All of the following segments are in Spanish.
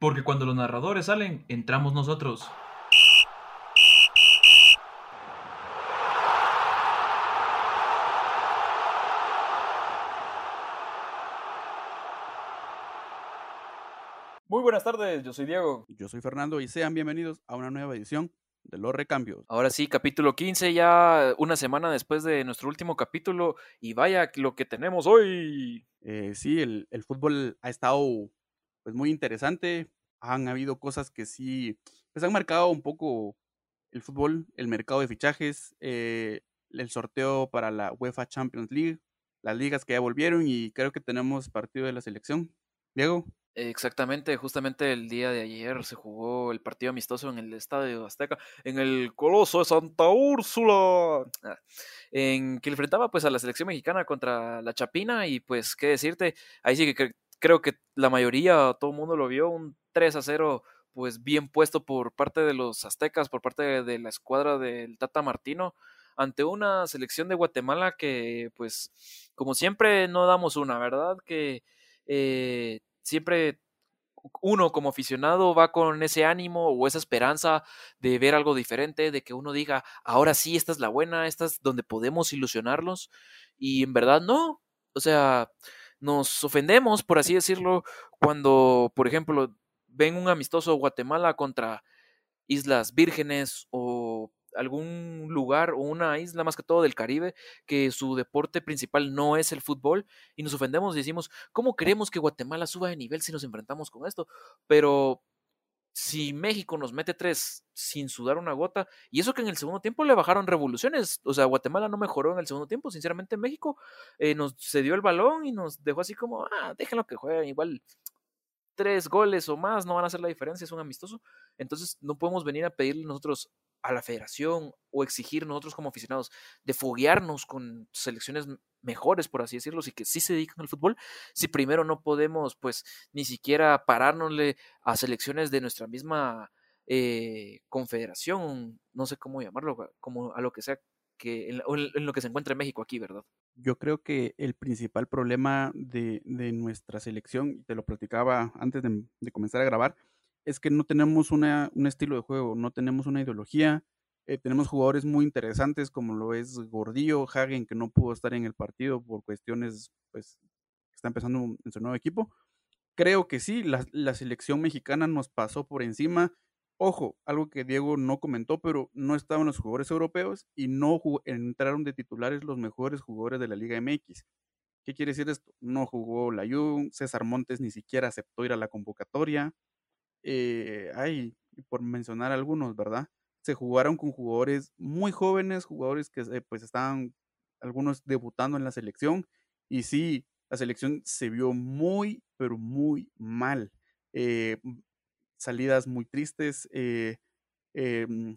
Porque cuando los narradores salen, entramos nosotros. Muy buenas tardes, yo soy Diego. Yo soy Fernando y sean bienvenidos a una nueva edición de Los Recambios. Ahora sí, capítulo 15, ya una semana después de nuestro último capítulo y vaya lo que tenemos hoy. Eh, sí, el, el, fútbol ha estado pues muy interesante, han habido cosas que sí, pues han marcado un poco el fútbol, el mercado de fichajes, eh, el sorteo para la UEFA Champions League, las ligas que ya volvieron y creo que tenemos partido de la selección. Diego. Exactamente, justamente el día de ayer se jugó el partido amistoso en el Estadio Azteca, en el Coloso de Santa Úrsula, ah, en que enfrentaba pues a la selección mexicana contra la Chapina y pues qué decirte, ahí sí que creo que la mayoría, todo el mundo lo vio, un 3 a 0 pues bien puesto por parte de los aztecas, por parte de la escuadra del Tata Martino, ante una selección de Guatemala que pues como siempre no damos una, ¿verdad? Que eh, siempre uno como aficionado va con ese ánimo o esa esperanza de ver algo diferente, de que uno diga, ahora sí, esta es la buena, esta es donde podemos ilusionarlos. Y en verdad no. O sea, nos ofendemos, por así decirlo, cuando, por ejemplo, ven un amistoso Guatemala contra Islas Vírgenes o algún lugar o una isla más que todo del Caribe que su deporte principal no es el fútbol y nos ofendemos y decimos, ¿cómo queremos que Guatemala suba de nivel si nos enfrentamos con esto? Pero si México nos mete tres sin sudar una gota, y eso que en el segundo tiempo le bajaron revoluciones, o sea, Guatemala no mejoró en el segundo tiempo, sinceramente México eh, nos cedió el balón y nos dejó así como, ah, déjenlo que jueguen, igual tres goles o más no van a hacer la diferencia, es un amistoso. Entonces no podemos venir a pedirle nosotros a la federación o exigir nosotros como aficionados de foguearnos con selecciones mejores, por así decirlo, y que sí se dedican al fútbol, si primero no podemos, pues, ni siquiera parárnosle a selecciones de nuestra misma eh, confederación, no sé cómo llamarlo, como a lo que sea que en, lo que se encuentra en México aquí, ¿verdad? Yo creo que el principal problema de, nuestra selección, te lo platicaba antes de, comenzar a grabar, es que no tenemos una, un estilo de juego, no tenemos una ideología. Eh, tenemos jugadores muy interesantes como lo es Gordillo, Hagen, que no pudo estar en el partido por cuestiones, pues, que está empezando en su nuevo equipo. Creo que sí, la, la selección mexicana nos pasó por encima Ojo, algo que Diego no comentó, pero no estaban los jugadores europeos y no entraron de titulares los mejores jugadores de la Liga MX. ¿Qué quiere decir esto? No jugó la Layún, César Montes ni siquiera aceptó ir a la convocatoria. Eh, ay, por mencionar algunos, ¿verdad? Se jugaron con jugadores muy jóvenes, jugadores que eh, pues estaban algunos debutando en la selección y sí, la selección se vio muy, pero muy mal. Eh, salidas muy tristes, eh, em,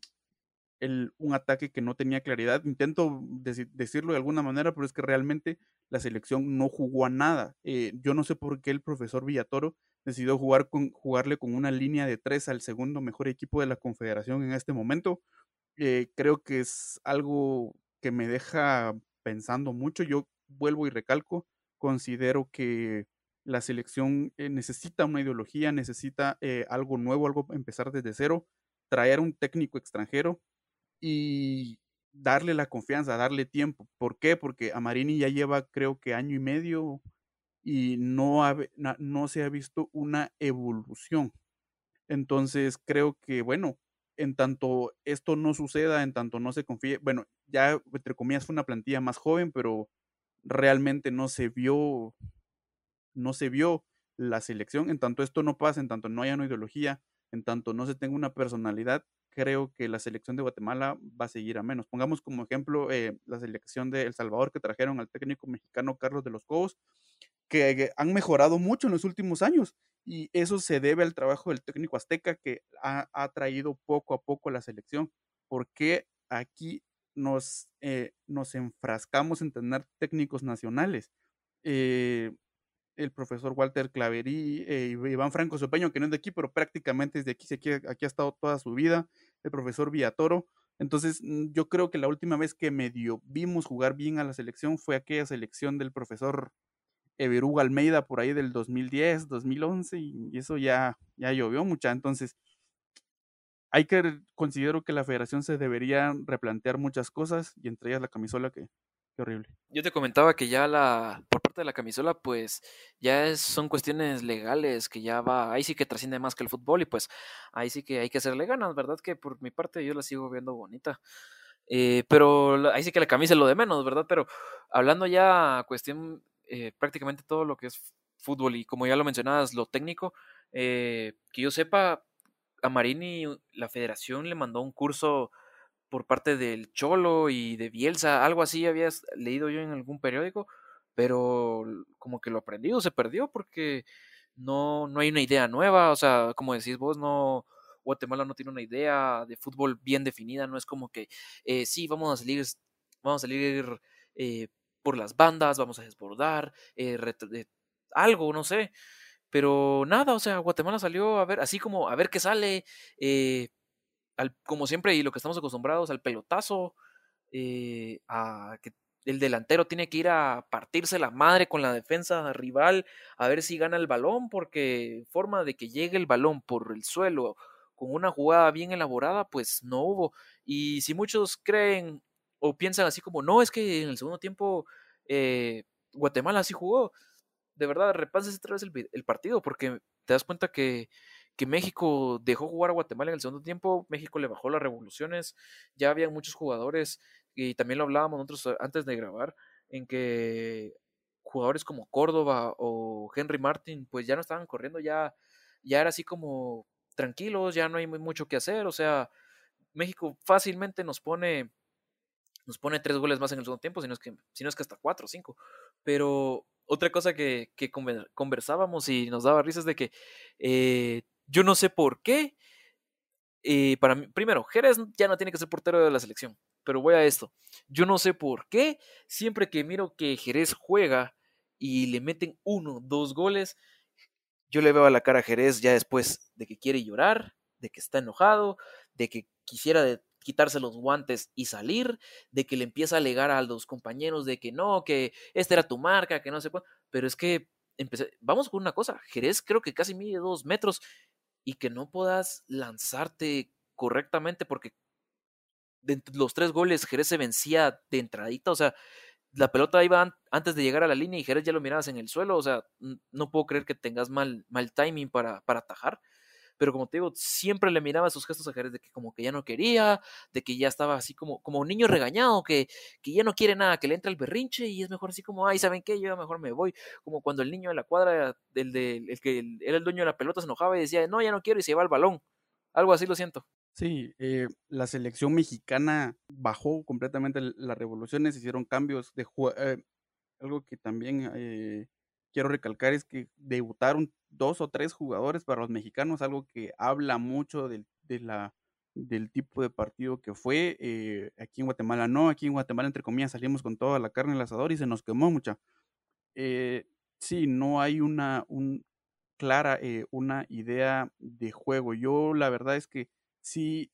un ataque que no tenía claridad. Intento decirlo de alguna manera, pero es que realmente la selección no jugó a nada. Eh, yo no sé por qué el profesor Villatoro decidió jugar jugarle con una línea de tres al segundo mejor equipo de la confederación en este momento. Eh, creo que es algo que me deja pensando mucho. Yo vuelvo y recalco, considero que la selección eh, necesita una ideología, necesita eh, algo nuevo, algo empezar desde cero, traer un técnico extranjero y darle la confianza, darle tiempo. ¿Por qué? Porque Amarini ya lleva creo que año y medio y no, no se ha visto una evolución. Entonces creo que, bueno, en tanto esto no suceda, en tanto no se confíe, bueno, ya entre comillas fue una plantilla más joven, pero realmente no se vio no se vio la selección, en tanto esto no pasa, en tanto no haya una ideología, en tanto no se tenga una personalidad, creo que la selección de Guatemala va a seguir a menos. Pongamos como ejemplo eh, la selección de El Salvador que trajeron al técnico mexicano Carlos de los Cobos, que han mejorado mucho en los últimos años y eso se debe al trabajo del técnico azteca que ha, traído poco a poco la selección. porque aquí nos, eh, nos enfrascamos en tener técnicos nacionales? Eh, el profesor Walter Claverí, eh, Iván Franco Sopeño, que no es de aquí, pero prácticamente es de aquí, aquí, aquí ha estado toda su vida, el profesor Villatoro. Entonces, mm, yo creo que la última vez que medio vimos jugar bien a la selección fue aquella selección del profesor Everuga Almeida por ahí del 2010, 2011 y eso ya, ya llovió mucha. Entonces, hay que, considero que la federación se debería replantear muchas cosas y entre ellas la camisola que, horrible. Yo te comentaba que ya la, por parte de la camisola, pues ya son cuestiones legales que ya va, ahí sí que trasciende más que el fútbol y pues ahí sí que hay que hacerle ganas, ¿verdad? Que por mi parte yo la sigo viendo bonita. Eh, pero ahí sí que la camisa es lo de menos, ¿verdad? Pero hablando ya cuestión eh, prácticamente todo lo que es fútbol y como ya lo mencionabas, lo técnico, eh, que yo sepa, a Marini la federación le mandó un curso por parte del Cholo y de Bielsa, algo así habías leído yo en algún periódico, pero como que lo aprendido se perdió porque no, no hay una idea nueva, o sea, como decís vos, no, Guatemala no tiene una idea de fútbol bien definida, no es como que eh, sí, vamos a salir, vamos a salir eh, por las bandas, vamos a desbordar, eh, algo, no sé. Pero nada, o sea, Guatemala salió a ver, así como a ver qué sale, como siempre, y lo que estamos acostumbrados, al pelotazo, eh, a que el delantero tiene que ir a partirse la madre con la defensa rival, a ver si gana el balón, porque forma de que llegue el balón por el suelo con una jugada bien elaborada, pues no hubo. Y si muchos creen o piensan así como, no, es que en el segundo tiempo eh, Guatemala sí jugó, de verdad, repases otra vez el, partido, porque te das cuenta que, que, México dejó jugar a Guatemala en el segundo tiempo, México le bajó las revoluciones, ya había muchos jugadores, y también lo hablábamos nosotros antes de grabar, en que jugadores como Córdoba o Henry Martin, pues ya no estaban corriendo, ya, ya era así como tranquilos, ya no hay mucho que hacer, o sea, México fácilmente nos pone nos pone tres goles más en el segundo tiempo, sino es que, es que hasta cuatro o cinco. Pero otra cosa que, conversábamos y nos daba risas de que eh, yo no sé por qué. Eh, para mí, primero, Jerez ya no tiene que ser portero de la selección, pero voy a esto. Yo no sé por qué, siempre que miro que Jerez juega y le meten uno, dos goles, yo le veo a la cara a Jerez ya después de que quiere llorar, de que está enojado, de que quisiera quitarse los guantes y salir, de que le empieza a alegar a los compañeros de que no, que esta era tu marca, que no sé cuál, pero es que empecé, vamos con una cosa, Jerez creo que casi mide dos metros y que no puedas lanzarte correctamente porque de los tres goles Jerez se vencía de entradita, o sea, la pelota iba antes de llegar a la línea y Jerez ya lo mirabas en el suelo, o sea, no puedo creer que tengas mal, mal timing para, para atajar pero como te digo, siempre le miraba sus gestos a Jerez de que como que ya no quería, de que ya estaba así como, como un niño regañado, que, que ya no quiere nada, que le entra el berrinche y es mejor así como, ay, ¿saben qué? Yo mejor me voy, como cuando el niño de la cuadra, el, de, el que era el dueño de la pelota, se enojaba y decía, no, ya no quiero y se lleva el balón. Algo así lo siento. Sí, eh, la selección mexicana bajó completamente las revoluciones, hicieron cambios de eh, algo que también eh, quiero recalcar es que debutaron dos o tres jugadores para los mexicanos, algo que habla mucho del, del tipo de partido que fue. Eh, aquí en Guatemala no, aquí en Guatemala, entre comillas, salimos con toda la carne el asador y se nos quemó mucha. Eh, sí, no hay una un, clara eh, una idea de juego. Yo la verdad es que sí,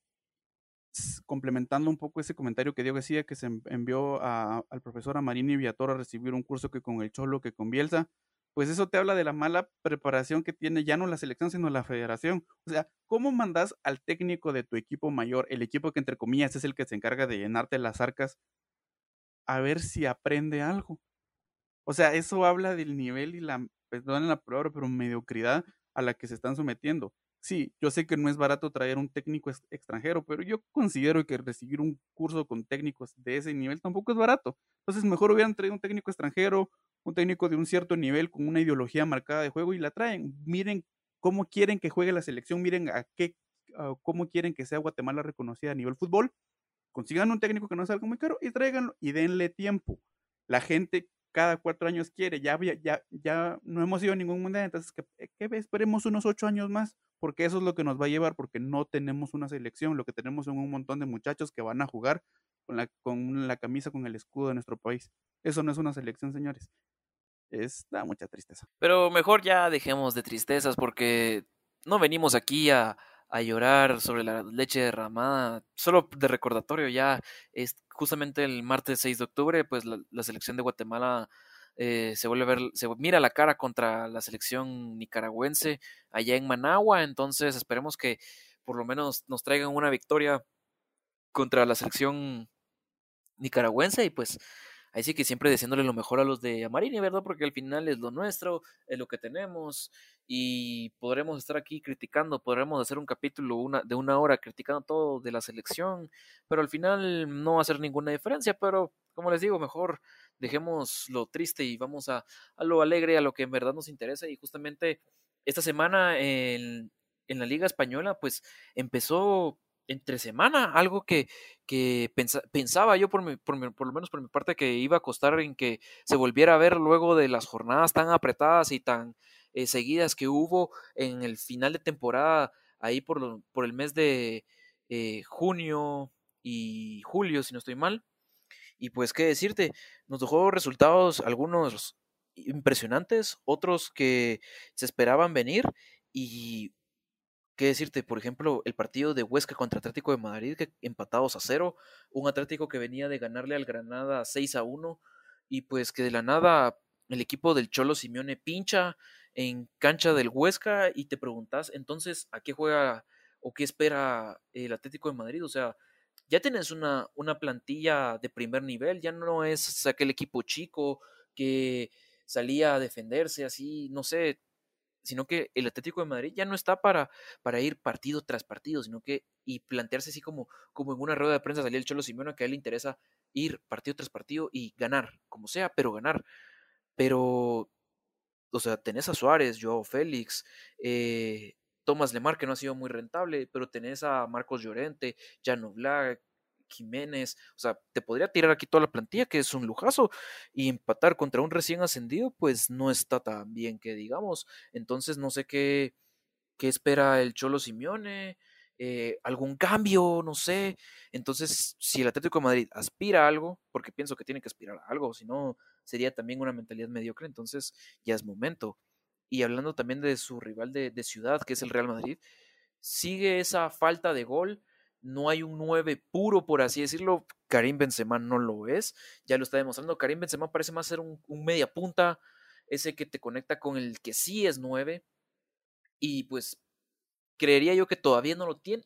complementando un poco ese comentario que Diego decía, que se envió al profesor Amarini Viator a recibir un curso que con el Cholo, que con Bielsa, pues eso te habla de la mala preparación que tiene ya no la selección, sino la federación. O sea, ¿cómo mandas al técnico de tu equipo mayor, el equipo que entre comillas es el que se encarga de llenarte las arcas, a ver si aprende algo? O sea, eso habla del nivel y la, perdón la palabra, pero mediocridad a la que se están sometiendo. Sí, yo sé que no es barato traer un técnico extranjero, pero yo considero que recibir un curso con técnicos de ese nivel tampoco es barato. Entonces, mejor hubieran traído un técnico extranjero un técnico de un cierto nivel con una ideología marcada de juego y la traen. Miren cómo quieren que juegue la selección, miren a qué, cómo quieren que sea Guatemala reconocida a nivel fútbol. Consigan un técnico que no salga muy caro y tráiganlo y denle tiempo. La gente cada cuatro años quiere, ya, ya, ya no hemos ido a ningún mundial, entonces que, que esperemos unos ocho años más, porque eso es lo que nos va a llevar, porque no tenemos una selección, lo que tenemos son un montón de muchachos que van a jugar con la, con la camisa, con el escudo de nuestro país. Eso no es una selección, señores es da mucha tristeza. Pero mejor ya dejemos de tristezas porque no venimos aquí a, a llorar sobre la leche derramada. Solo de recordatorio, ya es justamente el martes 6 de octubre, pues la, selección de Guatemala eh, se vuelve a ver, se mira la cara contra la selección nicaragüense allá en Managua, entonces esperemos que por lo menos nos traigan una victoria contra la selección nicaragüense y pues ahí sí que siempre deseándole lo mejor a los de Amarini, ¿verdad? Porque al final es lo nuestro, es lo que tenemos y podremos estar aquí criticando, podremos hacer un capítulo una, de una hora criticando todo de la selección, pero al final no va a hacer ninguna diferencia, pero como les digo, mejor dejemos lo triste y vamos a, a lo alegre, a lo que en verdad nos interesa y justamente esta semana en, en la Liga Española pues empezó entre semana, algo que, que pensaba yo por, mi, por, por, lo menos por mi parte que iba a costar en que se volviera a ver luego de las jornadas tan apretadas y tan eh, seguidas que hubo en el final de temporada ahí por, por el mes de eh, junio y julio, si no estoy mal. Y pues, ¿qué decirte? Nos dejó resultados, algunos impresionantes, otros que se esperaban venir y qué decirte, por ejemplo, el partido de Huesca contra Atlético de Madrid, que empatados a cero, un Atlético que venía de ganarle al Granada 6 a 1, y pues que de la nada el equipo del Cholo Simeone pincha en cancha del Huesca y te preguntas entonces a qué juega o qué espera el Atlético de Madrid, o sea, ya tienes una, una plantilla de primer nivel, ya no es aquel equipo chico que salía a defenderse así, no sé, sino que el Atlético de Madrid ya no está para, para ir partido tras partido, sino que y plantearse así como, como en una rueda de prensa salía el Cholo Simeone que a él le interesa ir partido tras partido y ganar, como sea, pero ganar. Pero, o sea, tenés a Suárez, Joao Félix, eh, Tomás Lemar, que no ha sido muy rentable, pero tenés a Marcos Llorente, Jano Black, Jiménez, o sea, te podría tirar aquí toda la plantilla, que es un lujazo, y empatar contra un recién ascendido, pues no está tan bien que digamos. Entonces no sé qué, qué espera el Cholo Simeone, eh, algún cambio, no sé. Entonces, si el Atlético de Madrid aspira a algo, porque pienso que tiene que aspirar a algo, si no, sería también una mentalidad mediocre, entonces ya es momento. Y hablando también de su rival de, de ciudad, que es el Real Madrid, sigue esa falta de gol no hay un 9 puro, por así decirlo. Karim Benzema no lo es, ya lo está demostrando. Karim Benzema parece más ser un, media punta, ese que te conecta con el que sí es 9. Y pues creería yo que todavía no lo tiene.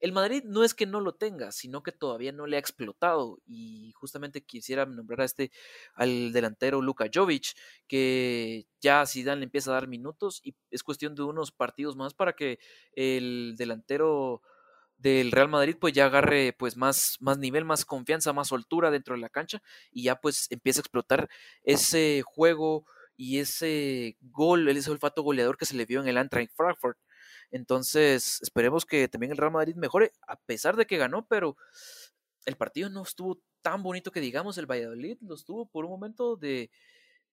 El Madrid no es que no lo tenga, sino que todavía no le ha explotado. Y justamente quisiera nombrar a este, al delantero Luka Jovic, que ya Zidane le empieza a dar minutos y es cuestión de unos partidos más para que el delantero del Real Madrid pues ya agarre pues más, más nivel, más confianza, más soltura dentro de la cancha y ya pues empieza a explotar ese juego y ese gol, ese olfato goleador que se le vio en el Eintracht Frankfurt. Entonces, esperemos que también el Real Madrid mejore, a pesar de que ganó, pero el partido no estuvo tan bonito que digamos, el Valladolid lo estuvo por un momento de,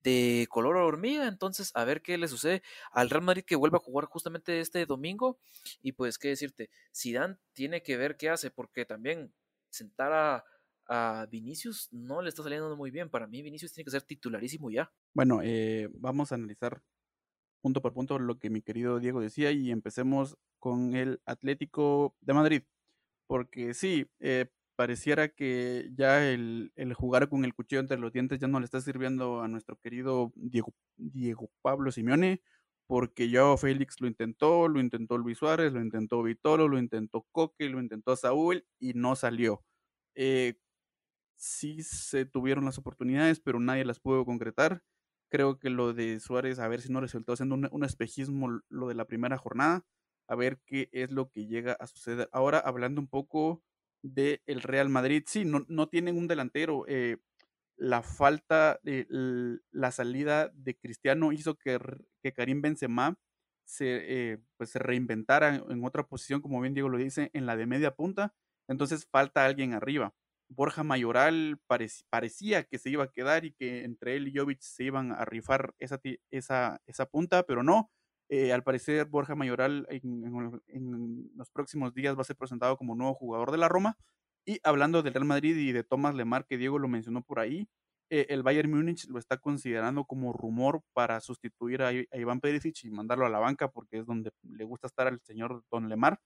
de color hormiga. Entonces, a ver qué le sucede al Real Madrid que vuelve a jugar justamente este domingo. Y pues, qué decirte, Zidane tiene que ver qué hace, porque también sentar a, a Vinicius no le está saliendo muy bien. Para mí, Vinicius tiene que ser titularísimo ya. Bueno, eh, vamos a analizar punto por punto lo que mi querido Diego decía y empecemos con el Atlético de Madrid. Porque sí, eh, pareciera que ya el, jugar con el cuchillo entre los dientes ya no le está sirviendo a nuestro querido Diego, Diego Pablo Simeone, porque ya Félix lo intentó, lo intentó Luis Suárez, lo intentó Vitolo, lo intentó Coque, lo intentó Saúl y no salió. Eh, sí se tuvieron las oportunidades, pero nadie las pudo concretar. Creo que lo de Suárez, a ver si no resultó siendo un espejismo lo de la primera jornada, a ver qué es lo que llega a suceder. Ahora, hablando un poco del el Real Madrid. Sí, no, no tienen un delantero. Eh, la falta de la salida de Cristiano hizo que, que Karim Benzema se, eh, pues se reinventara en, otra posición, como bien Diego lo dice, en la de media punta. Entonces falta alguien arriba. Borja Mayoral parecía que se iba a quedar y que entre él y Jovic se iban a rifar esa, esa, esa punta, pero no. Eh, al parecer, Borja Mayoral en, los próximos días va a ser presentado como nuevo jugador de la Roma. Y hablando del Real Madrid y de Tomás Lemar, que Diego lo mencionó por ahí, eh, el Bayern Múnich lo está considerando como rumor para sustituir a, Iván Perisic y mandarlo a la banca porque es donde le gusta estar al señor Don Lemar.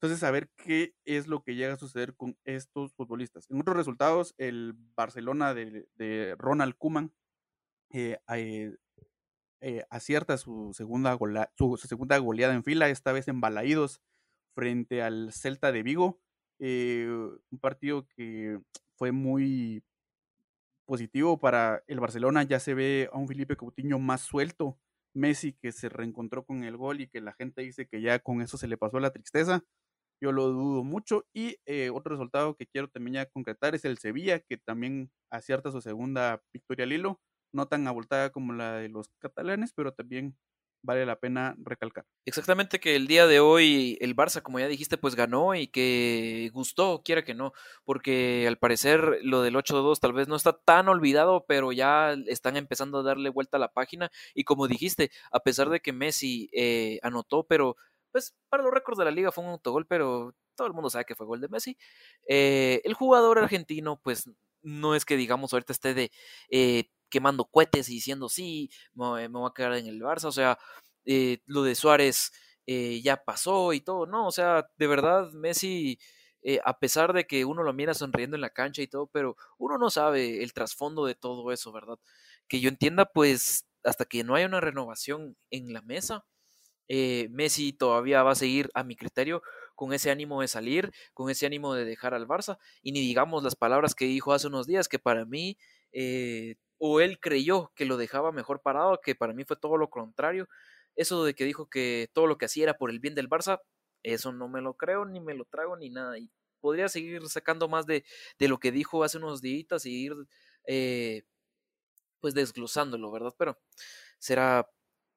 Entonces, a ver qué es lo que llega a suceder con estos futbolistas. En otros resultados, el Barcelona de, Ronald Kuman eh, acierta su segunda, su, segunda goleada en fila, esta vez en Balaídos frente al Celta de Vigo. un partido que fue muy positivo para el Barcelona. Ya se ve a un Felipe Coutinho más suelto. Messi que se reencontró con el gol y que la gente dice que ya con eso se le pasó la tristeza. Yo lo dudo mucho. Y eh, otro resultado que quiero también ya concretar es el Sevilla, que también acierta su segunda victoria al hilo. No tan abultada como la de los catalanes, pero también vale la pena recalcar. Exactamente que el día de hoy el Barça, como ya dijiste, pues ganó y que gustó, quiera que no, porque al parecer lo del 8-2 tal vez no está tan olvidado, pero ya están empezando a darle vuelta a la página y como dijiste, a pesar de que Messi eh, anotó, pero pues para los récords de la liga fue un autogol, pero todo el mundo sabe que fue gol de Messi. Eh, el jugador argentino, pues no es que digamos ahorita esté de eh, quemando cohetes y diciendo sí, me, voy a quedar en el Barça, o sea, eh, lo de Suárez ya pasó y todo, no, o sea, de verdad Messi, a pesar de que uno lo mira sonriendo en la cancha y todo, pero uno no sabe el trasfondo de todo eso, ¿verdad? Que yo entienda, pues, hasta que no haya una renovación en la mesa, eh, Messi todavía va a seguir, a mi criterio, con ese ánimo de salir, con ese ánimo de dejar al Barça, y ni digamos las palabras que dijo hace unos días, que para mí, eh, o él creyó que lo dejaba mejor parado, que para mí fue todo lo contrario. Eso de que dijo que todo lo que hacía era por el bien del Barça, eso no me lo creo, ni me lo trago, ni nada. Y podría seguir sacando más de, de lo que dijo hace unos días y ir eh, pues desglosándolo, ¿verdad? Pero será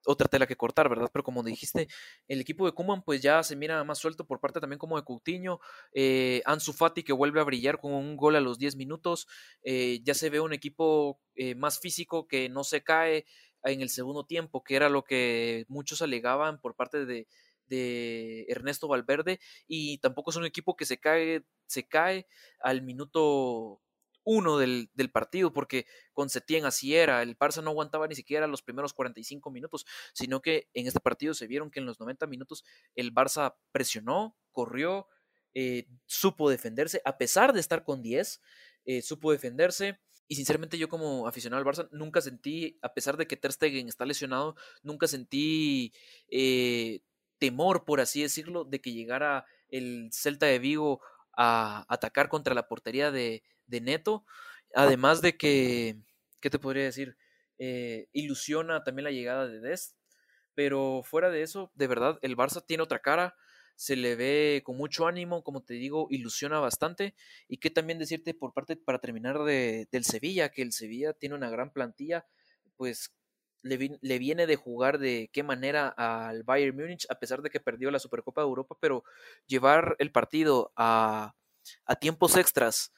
otra tela que cortar, ¿verdad? Pero como dijiste, el equipo de Kuman pues ya se mira más suelto por parte también como de Coutinho, eh, Ansu Fati que vuelve a brillar con un gol a los 10 minutos, eh, ya se ve un equipo eh, más físico que no se cae en el segundo tiempo, que era lo que muchos alegaban por parte de, de Ernesto Valverde, y tampoco es un equipo que se cae, se cae al minuto uno del, del, partido, porque con Setién así era, el Barça no aguantaba ni siquiera los primeros 45 minutos, sino que en este partido se vieron que en los 90 minutos el Barça presionó, corrió, eh, supo defenderse, a pesar de estar con 10, eh, supo defenderse. Y sinceramente yo como aficionado al Barça nunca sentí, a pesar de que Ter Stegen está lesionado, nunca sentí eh, temor, por así decirlo, de que llegara el Celta de Vigo a atacar contra la portería de, de Neto, además de que, ¿qué te podría decir? Eh, ilusiona también la llegada de Dest, pero fuera de eso, de verdad, el Barça tiene otra cara, se le ve con mucho ánimo, como te digo, ilusiona bastante. Y qué también decirte por parte, para terminar, de, del Sevilla, que el Sevilla tiene una gran plantilla, pues le, le, viene de jugar de qué manera al Bayern Múnich, a pesar de que perdió la Supercopa de Europa, pero llevar el partido a, a tiempos extras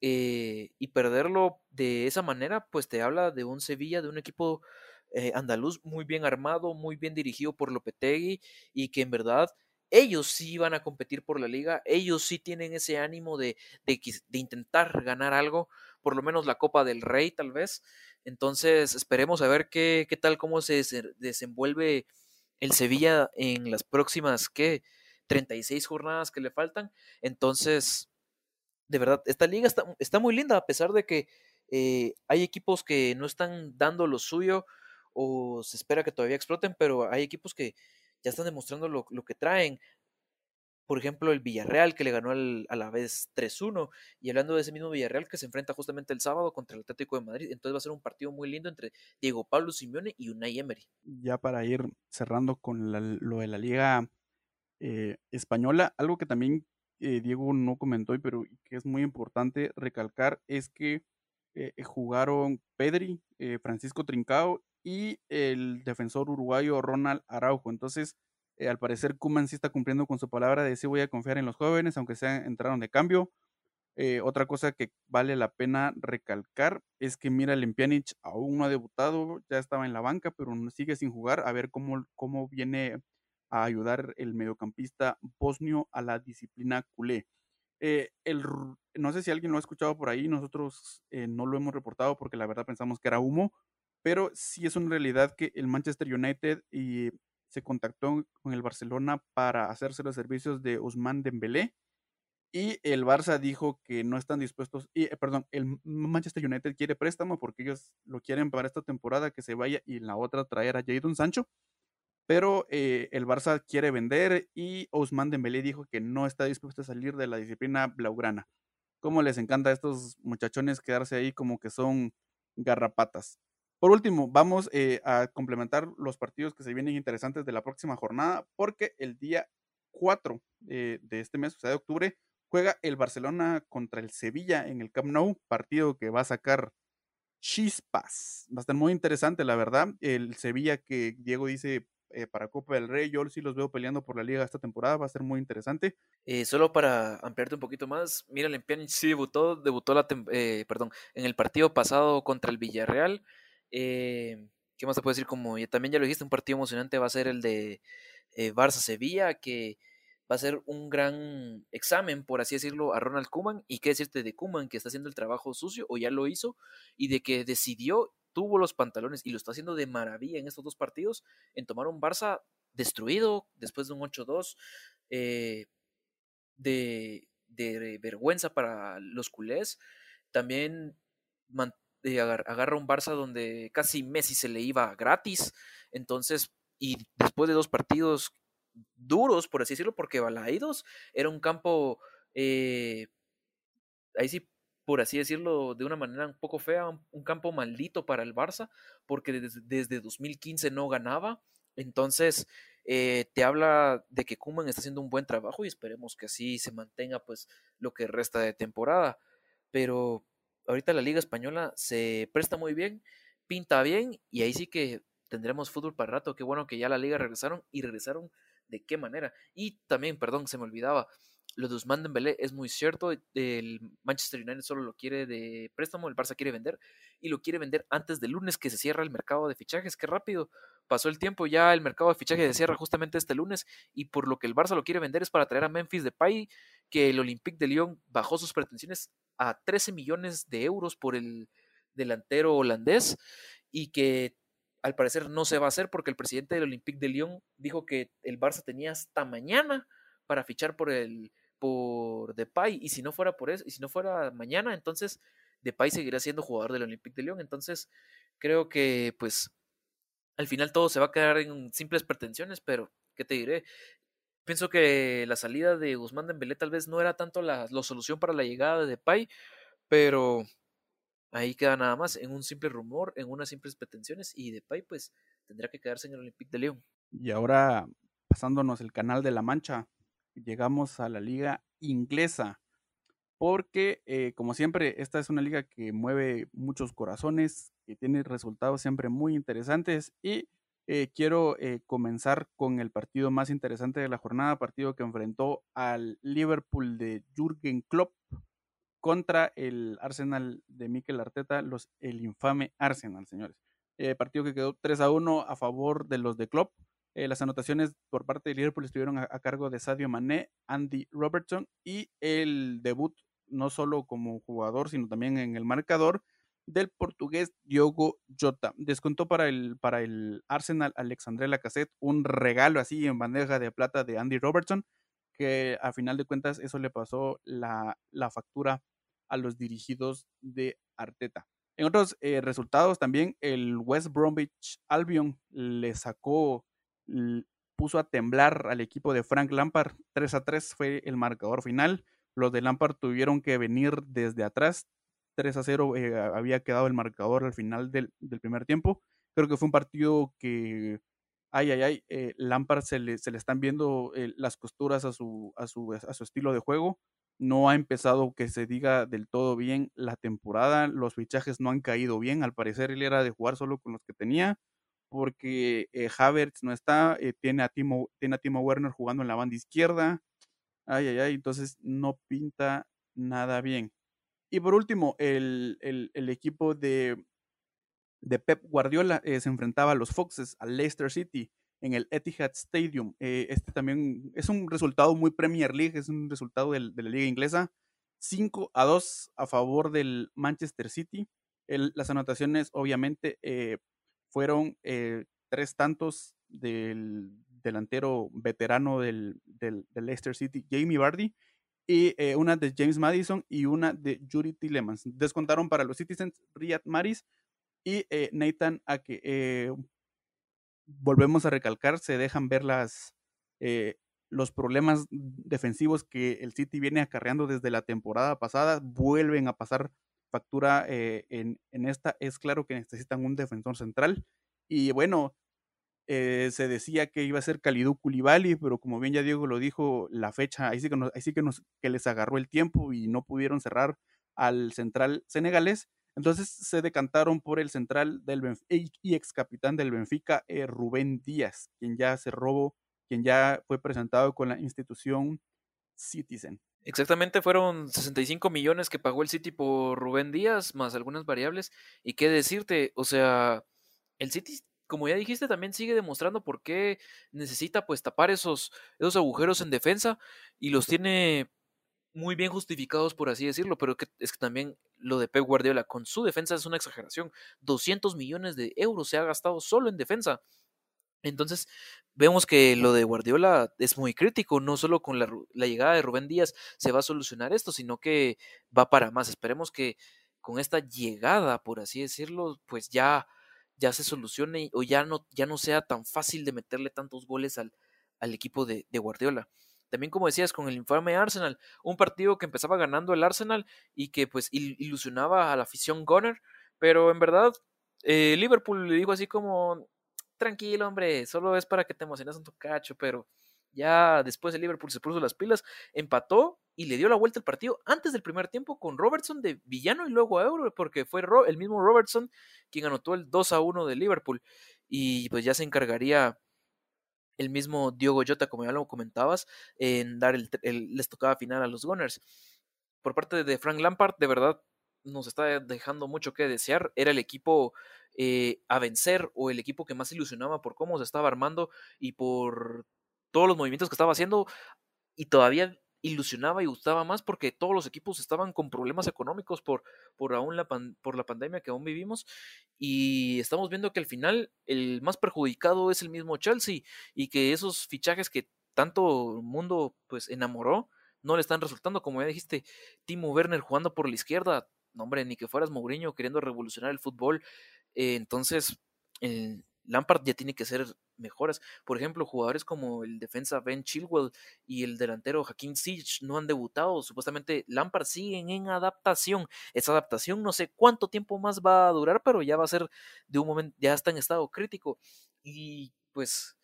eh, y perderlo de esa manera, pues te habla de un Sevilla, de un equipo eh, andaluz muy bien armado, muy bien dirigido por Lopetegui y que en verdad ellos sí van a competir por la liga, ellos sí tienen ese ánimo de, de, de intentar ganar algo, por lo menos la Copa del Rey tal vez. Entonces esperemos a ver qué, qué tal, cómo se desenvuelve el Sevilla en las próximas, ¿qué? 36 jornadas que le faltan. Entonces, de verdad, esta liga está, está muy linda, a pesar de que eh, hay equipos que no están dando lo suyo o se espera que todavía exploten, pero hay equipos que ya están demostrando lo, lo que traen. Por ejemplo, el Villarreal que le ganó al, a la vez 3-1. Y hablando de ese mismo Villarreal que se enfrenta justamente el sábado contra el Atlético de Madrid. Entonces va a ser un partido muy lindo entre Diego Pablo Simeone y Unai Emery. Ya para ir cerrando con lo de la Liga eh, Española, algo que también eh, Diego no comentó, pero que es muy importante recalcar, es que eh, jugaron Pedri, eh, Francisco Trincao y el defensor uruguayo Ronald Araujo. Entonces, al parecer, Kuman sí está cumpliendo con su palabra de sí voy a confiar en los jóvenes, aunque sean entraron de cambio. otra cosa que vale la pena recalcar es que Mira Lempianic aún no ha debutado, ya estaba en la banca, pero sigue sin jugar. A ver cómo, cómo viene a ayudar el mediocampista bosnio a la disciplina culé. Eh, el, no sé si alguien lo ha escuchado por ahí, nosotros eh, no lo hemos reportado porque la verdad pensamos que era humo, pero sí es una realidad que el Manchester United y se contactó con el Barcelona para hacerse los servicios de Ousmane Dembélé. Y el Barça dijo que no están dispuestos, y, eh, perdón, el Manchester United quiere préstamo porque ellos lo quieren para esta temporada que se vaya y la otra traer a Jadon Sancho. Pero eh, el Barça quiere vender y Ousmane Dembélé dijo que no está dispuesto a salir de la disciplina blaugrana. Como les encanta a estos muchachones quedarse ahí como que son garrapatas. Por último, vamos eh, a complementar los partidos que se vienen interesantes de la próxima jornada, porque el día 4 de este mes, o sea, de octubre, juega el Barcelona contra el Sevilla en el Camp Nou, partido que va a sacar chispas. Va a estar muy interesante, la verdad. El Sevilla que Diego dice eh, para Copa del Rey, yo sí los veo peleando por la liga esta temporada, va a ser muy interesante. Eh, solo para ampliarte un poquito más, mira, el sí debutó, debutó la eh, perdón, en el partido pasado contra el Villarreal. ¿Qué más te puedo decir? Como ya, también ya lo dijiste, un partido emocionante va a ser el de Barça-Sevilla, que va a ser un gran examen, por así decirlo, a Ronald Kuman. Y qué decirte de Kuman, que está haciendo el trabajo sucio o ya lo hizo, y de que decidió, tuvo los pantalones y lo está haciendo de maravilla en estos dos partidos, en tomar un Barça destruido después de un 8-2, eh, de, vergüenza para los culés. También eh, agarra un Barça donde casi Messi se le iba gratis. Entonces, y después de dos partidos duros, por así decirlo, porque Balaidos era un campo, eh, ahí sí, por así decirlo, de una manera un poco fea, un, campo maldito para el Barça, porque desde, desde 2015 no ganaba. Entonces, eh, te habla de que Kuman está haciendo un buen trabajo y esperemos que así se mantenga pues lo que resta de temporada. Pero ahorita la Liga Española se presta muy bien, pinta bien y ahí sí que tendremos fútbol para rato. Qué bueno que ya la liga regresaron y regresaron de qué manera. Y también, perdón, se me olvidaba, lo de Usman Dembélé es muy cierto, el Manchester United solo lo quiere de préstamo, el Barça quiere vender y lo quiere vender antes del lunes que se cierra el mercado de fichajes, qué rápido. Pasó el tiempo, ya el mercado de fichajes se cierra justamente este lunes y por lo que el Barça lo quiere vender es para traer a Memphis Depay, que el Olympique de Lyon bajó sus pretensiones a 13 millones de euros por el delantero holandés y que al parecer no se va a hacer porque el presidente del Olympique de Lyon dijo que el Barça tenía hasta mañana para fichar por el por Depay y si no fuera por eso y si no fuera mañana entonces Depay seguirá siendo jugador del Olympique de Lyon entonces creo que pues al final todo se va a quedar en simples pretensiones pero qué te diré pienso que la salida de Guzmán Dembélé tal vez no era tanto la, la solución para la llegada de Depay pero Ahí queda nada más, en un simple rumor, en unas simples pretensiones, y Depay pues tendrá que quedarse en el Olympique de Lyon. Y ahora, pasándonos el canal de la Mancha, llegamos a la liga inglesa, porque eh, como siempre, esta es una liga que mueve muchos corazones, que tiene resultados siempre muy interesantes, y eh, quiero eh, comenzar con el partido más interesante de la jornada, partido que enfrentó al Liverpool de Jürgen Klopp contra el Arsenal de Mikel Arteta, los, el infame Arsenal, señores. Partido que quedó 3 a 1 a favor de los de Klopp. Eh, las anotaciones por parte de Liverpool estuvieron a, cargo de Sadio Mané, Andy Robertson y el debut no solo como jugador, sino también en el marcador del portugués Diogo Jota. Descontó para el, para el Arsenal Alexandre Lacazette un regalo así en bandeja de plata de Andy Robertson, que a final de cuentas eso le pasó la, la factura a los dirigidos de Arteta. En otros eh, resultados también el West Bromwich Albion le sacó, puso a temblar al equipo de Frank Lampard. 3 a 3 fue el marcador final. Los de Lampard tuvieron que venir desde atrás. 3 a 0 eh, había quedado el marcador al final del, primer tiempo. Creo que fue un partido que, ay, ay, ay, eh, Lampard se le, se le están viendo las costuras a su, a, su, a su estilo de juego no ha empezado que se diga del todo bien la temporada, los fichajes no han caído bien, al parecer él era de jugar solo con los que tenía, porque eh, Havertz no está, eh, tiene, a Timo, tiene a Timo Werner jugando en la banda izquierda, ay, ay, ay, entonces no pinta nada bien. Y por último, el, equipo de, de Pep Guardiola eh, se enfrentaba a los Foxes, al Leicester City en el Etihad Stadium. Este también es un resultado muy Premier League, es un resultado de la liga inglesa. 5 a 2 a favor del Manchester City. las anotaciones obviamente fueron eh, tres tantos del delantero veterano del, del, Leicester City, Jamie Vardy, y eh, una de James Madison y una de Judy Tillemans. Descontaron para los Citizens Riyad Maris y eh, Nathan Ake. Eh, volvemos a recalcar, se dejan ver las, los problemas defensivos que el City viene acarreando desde la temporada pasada, vuelven a pasar factura en, en, esta. Es claro que necesitan un defensor central. Y bueno, eh, se decía que iba a ser Kalidou Koulibaly, pero como bien ya Diego lo dijo, la fecha, ahí sí que, nos, que, nos, que les agarró el tiempo y no pudieron cerrar al central senegalés. Entonces se decantaron por el central del y ex capitán del Benfica, eh, Rubén Díaz, quien ya se robó, quien ya fue presentado con la institución Citizen. Exactamente, fueron 65 millones que pagó el City por Rubén Díaz, más algunas variables. Y qué decirte, o sea, el City como ya dijiste, también sigue demostrando por qué necesita pues tapar esos, esos agujeros en defensa y los tiene muy bien justificados, por así decirlo, pero que, es que también lo de Pep Guardiola con su defensa es una exageración. 200 millones de euros se ha gastado solo en defensa. Entonces, vemos que lo de Guardiola es muy crítico, no solo con la, llegada de Rubén Díaz se va a solucionar esto, sino que va para más. Esperemos que con esta llegada, por así decirlo, pues ya ya se solucione o ya no, ya no sea tan fácil de meterle tantos goles al, al equipo de, de, Guardiola. También como decías, con el infame Arsenal, un partido que empezaba ganando el Arsenal y que pues ilusionaba a la afición Gunner, pero en verdad eh, Liverpool le dijo así como, tranquilo hombre, solo es para que te emociones un cacho, pero ya después el Liverpool se puso las pilas, empató y le dio la vuelta al partido antes del primer tiempo con Robertson de villano y luego a Euro, porque fue el mismo Robertson quien anotó el 2 a 1 de Liverpool. Y pues ya se encargaría el mismo Diogo Jota, como ya lo comentabas, en dar el, les tocaba final a los Gunners. Por parte de Frank Lampard, de verdad nos está dejando mucho que desear. Era el equipo eh, a vencer o el equipo que más ilusionaba por cómo se estaba armando y por todos los movimientos que estaba haciendo y todavía ilusionaba y gustaba más porque todos los equipos estaban con problemas económicos por, por, aún la por la pandemia que aún vivimos y estamos viendo que al final el más perjudicado es el mismo Chelsea y que esos fichajes que tanto mundo pues enamoró no le están resultando como ya dijiste Timo Werner jugando por la izquierda no hombre ni que fueras Mourinho queriendo revolucionar el fútbol eh, entonces el, Lampard ya tiene que ser mejoras. Por ejemplo, jugadores como el defensa Ben Chilwell y el delantero Hakim Ziyech no han debutado. Supuestamente Lampard siguen en adaptación. Esa adaptación no sé cuánto tiempo más va a durar, pero ya va a ser de un momento, ya está en estado crítico. Y pues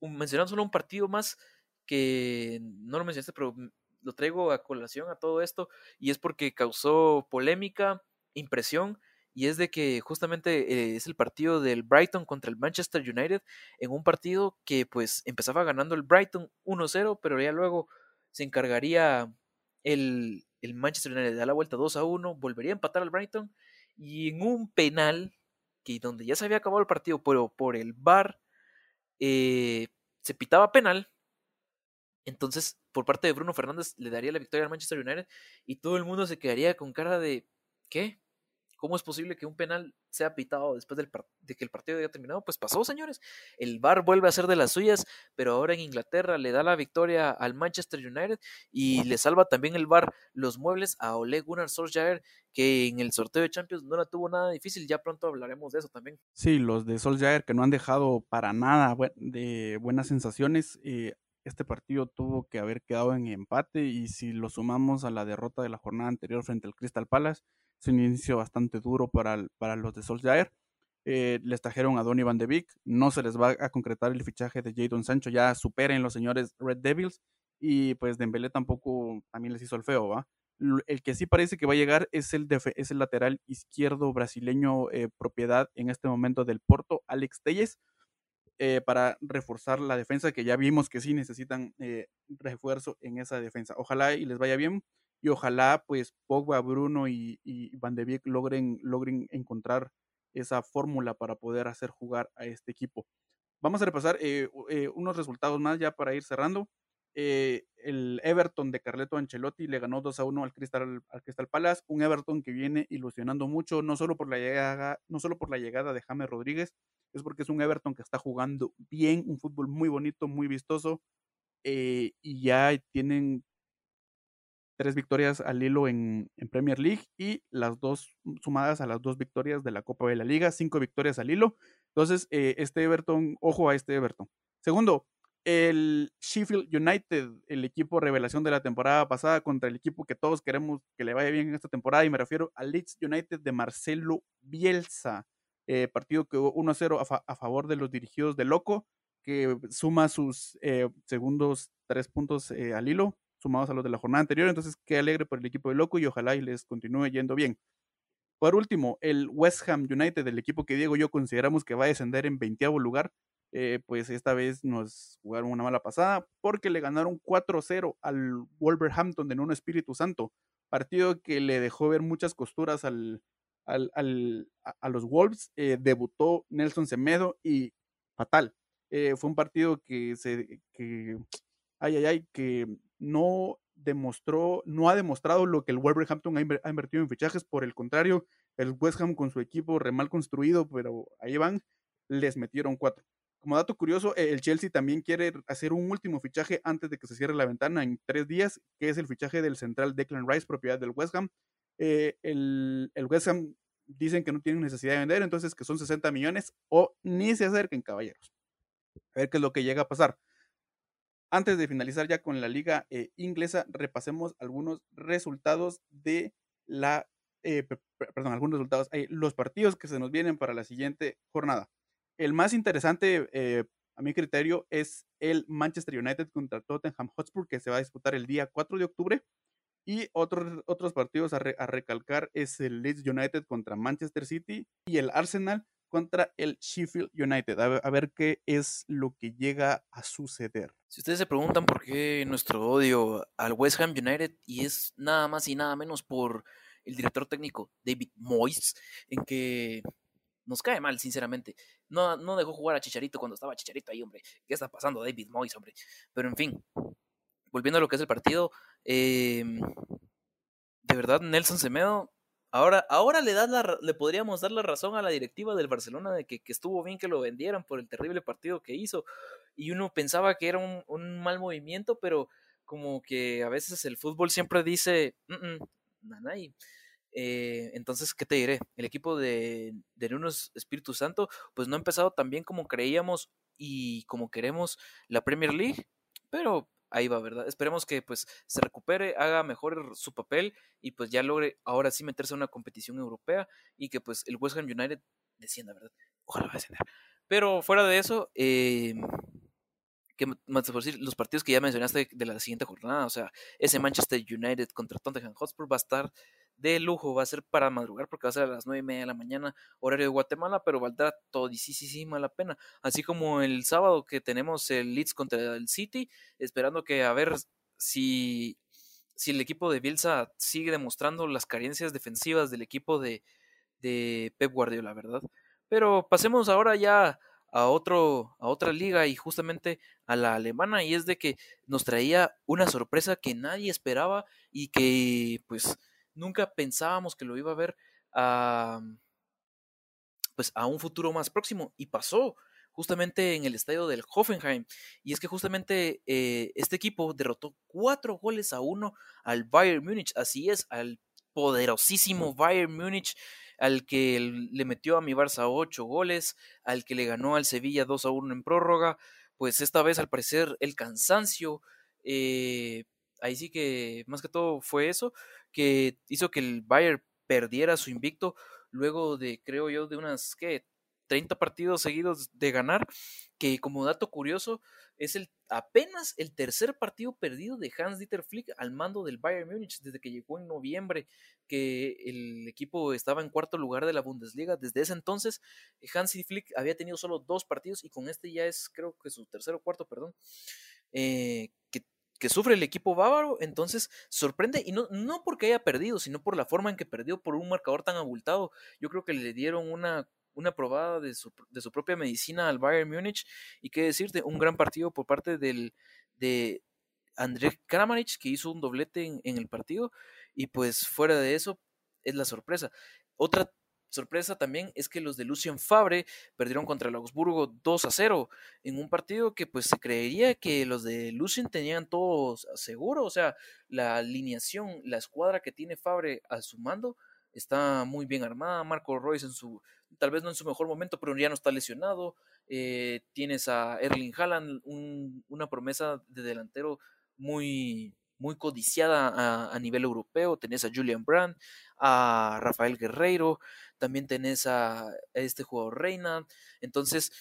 mencionando solo un partido más que no lo mencionaste, pero lo traigo a colación a todo esto y es porque causó polémica, impresión y es de que justamente eh, es el partido del Brighton contra el Manchester United, en un partido que pues empezaba ganando el Brighton 1-0, pero ya luego se encargaría el, el Manchester United de dar la vuelta 2-1, volvería a empatar al Brighton, y en un penal, que donde ya se había acabado el partido, pero por el VAR eh, se pitaba penal, entonces por parte de Bruno Fernández le daría la victoria al Manchester United, y todo el mundo se quedaría con cara de, ¿qué? ¿Cómo es posible que un penal sea pitado después del de que el partido haya terminado? Pues pasó, señores. El VAR vuelve a ser de las suyas, pero ahora en Inglaterra le da la victoria al Manchester United y le salva también el VAR los muebles a Ole Gunnar Solskjaer, que en el sorteo de Champions no la tuvo nada difícil. Ya pronto hablaremos de eso también. Sí, los de Solskjaer que no han dejado para nada de buenas sensaciones. Eh, este partido tuvo que haber quedado en empate y si lo sumamos a la derrota de la jornada anterior frente al Crystal Palace, es un inicio bastante duro para, para los de Solskjaer. Eh, les trajeron a Donny Van de Beek, no se les va a concretar el fichaje de Jadon Sancho, ya superen los señores Red Devils y pues Dembélé tampoco también les hizo el feo, ¿va? El que sí parece que va a llegar es el, es el lateral izquierdo brasileño eh, propiedad en este momento del Porto, Alex Telles, eh, para reforzar la defensa, que ya vimos que sí necesitan refuerzo en esa defensa. Ojalá y les vaya bien y ojalá pues Pogba, Bruno y, Van de Beek logren, logren encontrar esa fórmula para poder hacer jugar a este equipo. Vamos a repasar eh, eh, unos resultados más ya para ir cerrando. Eh, el Everton de Carleto Ancelotti le ganó 2 a 1 al Crystal, al Crystal Palace, un Everton que viene ilusionando mucho, no solo por la llegada, no solo por la llegada de James Rodríguez, es porque es un Everton que está jugando bien, un fútbol muy bonito, muy vistoso, y ya tienen tres victorias al hilo en, Premier League y las dos sumadas a las dos victorias de la Copa de la Liga, cinco victorias al hilo. Entonces, eh, este Everton, ojo a este Everton. Segundo, el Sheffield United, el equipo revelación de la temporada pasada contra el equipo que todos queremos que le vaya bien en esta temporada, y me refiero al Leeds United de Marcelo Bielsa. Eh, partido que hubo 1-0 a, favor de los dirigidos de Loco, que suma sus eh, segundos tres puntos al hilo, sumados a los de la jornada anterior. Entonces, qué alegre por el equipo de Loco y ojalá y les continúe yendo bien. Por último, el West Ham United, el equipo que Diego y yo consideramos que va a descender en 20 lugar, eh, pues esta vez nos jugaron una mala pasada porque le ganaron 4-0 al Wolverhampton de Nuno Espíritu Santo, partido que le dejó ver muchas costuras al, al, a, los Wolves. Eh, debutó Nelson Semedo y fatal. Eh, fue un partido que se que ay ay ay que no demostró, no ha demostrado lo que el Wolverhampton ha, invertido en fichajes, por el contrario, el West Ham con su equipo re mal construido, pero ahí van, les metieron cuatro. Como dato curioso, el Chelsea también quiere hacer un último fichaje antes de que se cierre la ventana en tres días, que es el fichaje del central Declan Rice, propiedad del West Ham. Eh, el, el West Ham dicen que no tienen necesidad de vender, entonces que son 60 millones o ni se acerquen, caballeros. A ver qué es lo que llega a pasar. Antes de finalizar ya con la liga eh, inglesa, repasemos algunos resultados de la, eh, perdón, algunos resultados, eh, los partidos que se nos vienen para la siguiente jornada. El más interesante, a mi criterio, es el Manchester United contra Tottenham Hotspur, que se va a disputar el día 4 de octubre. Y otros, otros partidos a, a recalcar es el Leeds United contra Manchester City y el Arsenal contra el Sheffield United. A ver, qué es lo que llega a suceder. Si ustedes se preguntan por qué nuestro odio al West Ham United, y es nada más y nada menos por el director técnico David Moyes, en que nos cae mal, sinceramente. No, no dejó jugar a Chicharito cuando estaba Chicharito ahí, hombre. ¿Qué está pasando David Moyes, hombre? Pero en fin, volviendo a lo que es el partido, em, de verdad, Nelson Semedo Ahora, ahora le, la, le podríamos dar la razón a la directiva del Barcelona de que, estuvo bien que lo vendieran por el terrible partido que hizo. Y uno pensaba que era un, mal movimiento, pero como que a veces el fútbol siempre dice, mm eh, entonces, ¿qué te diré? El equipo de, de Espíritu Santo, pues no ha empezado tan bien como creíamos y como queremos la Premier League, pero ahí va, ¿verdad? Esperemos que pues se recupere, haga mejor su papel y pues ya logre ahora sí meterse en una competición europea y que pues el West Ham United descienda, ¿verdad? Ojalá va a descender. Pero fuera de eso, eh, que más por decir, los partidos que ya mencionaste de la siguiente jornada, o sea, ese Manchester United contra Tottenham Hotspur va a estar de lujo, va a ser para madrugar porque va a ser a las nueve y media de la mañana, horario de Guatemala, pero valdrá todísima la pena. Así como el sábado que tenemos el Leeds contra el City, esperando que a ver si, si el equipo de Bielsa sigue demostrando las carencias defensivas del equipo de, de Pep Guardiola, ¿verdad? Pero pasemos ahora ya a otro a otra liga y justamente a la alemana y es de que nos traía una sorpresa que nadie esperaba y que pues nunca pensábamos que lo iba a ver a, pues, a un futuro más próximo y pasó justamente en el estadio del Hoffenheim. Y es que justamente eh, este equipo derrotó cuatro goles a uno al Bayern Múnich. Así es, al poderosísimo Bayern Múnich, al que le metió a mi Barça ocho goles, al que le ganó al Sevilla 2 a 1 en prórroga. Pues esta vez al parecer el cansancio, eh, ahí sí que más que todo fue eso, que hizo que el Bayern perdiera su invicto luego de, creo yo, de unas, ¿qué? 30 partidos seguidos de ganar, que como dato curioso es el apenas el tercer partido perdido de Hans Dieter Flick al mando del Bayern Múnich desde que llegó en noviembre, que el equipo estaba en cuarto lugar de la Bundesliga. Desde ese entonces, Hans Flick había tenido solo dos partidos y con este ya es creo que su tercero o cuarto, perdón, eh, que que sufre el equipo bávaro, entonces sorprende, y no, no porque haya perdido, sino por la forma en que perdió por un marcador tan abultado. Yo creo que le dieron una, una probada de su, de su propia medicina al Bayern Múnich, y qué decirte, un gran partido por parte del, de André Kramaric, que hizo un doblete en, en el partido, y pues fuera de eso, es la sorpresa. Otra sorpresa también es que los de Lucien Fabre perdieron contra el Augsburgo 2 a 0 en un partido que pues se creería que los de Lucien tenían todos seguro, o sea, la alineación, la escuadra que tiene Fabre a su mando está muy bien armada, Marco Royce en su, tal vez no en su mejor momento, pero ya no está lesionado, eh, tienes a Erling Haaland, una promesa de delantero muy, muy codiciada a, nivel europeo. Tenés a Julian Brand, a Rafael Guerreiro, también tenés a, este jugador Reina. Entonces,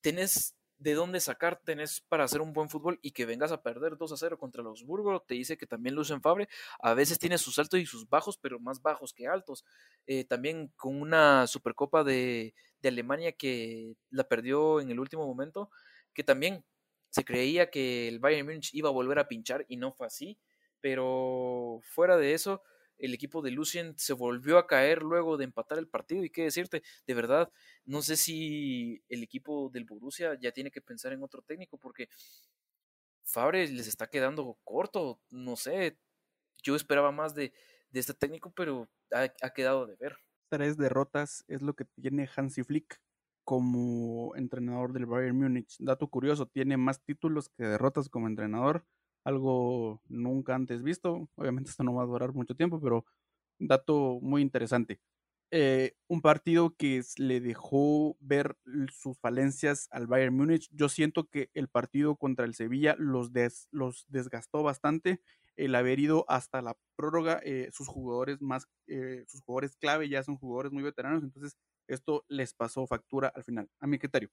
tenés de dónde sacar, tenés para hacer un buen fútbol y que vengas a perder 2 a 0 contra los Burgos, te dice que también Lucien Fabre a veces tiene sus altos y sus bajos, pero más bajos que altos. Eh, también con una Supercopa de Alemania que la perdió en el último momento, que también se creía que el Bayern Múnich iba a volver a pinchar y no fue así, pero fuera de eso, el equipo de Lucien se volvió a caer luego de empatar el partido y qué decirte, de verdad, no sé si el equipo del Borussia ya tiene que pensar en otro técnico porque Fabre les está quedando corto, no sé, yo esperaba más de, de este técnico, pero ha, ha quedado de ver. Tres derrotas es lo que tiene Hansi Flick como entrenador del Bayern Múnich. Dato curioso, tiene más títulos que derrotas como entrenador, algo nunca antes visto. Obviamente esto no va a durar mucho tiempo, pero dato muy interesante. Eh, un partido que le dejó ver sus falencias al Bayern Múnich. Yo siento que el partido contra el Sevilla los, los desgastó bastante. El haber ido hasta la prórroga, eh, sus jugadores más, eh, sus jugadores clave ya son jugadores muy veteranos, entonces esto les pasó factura al final, a mi criterio.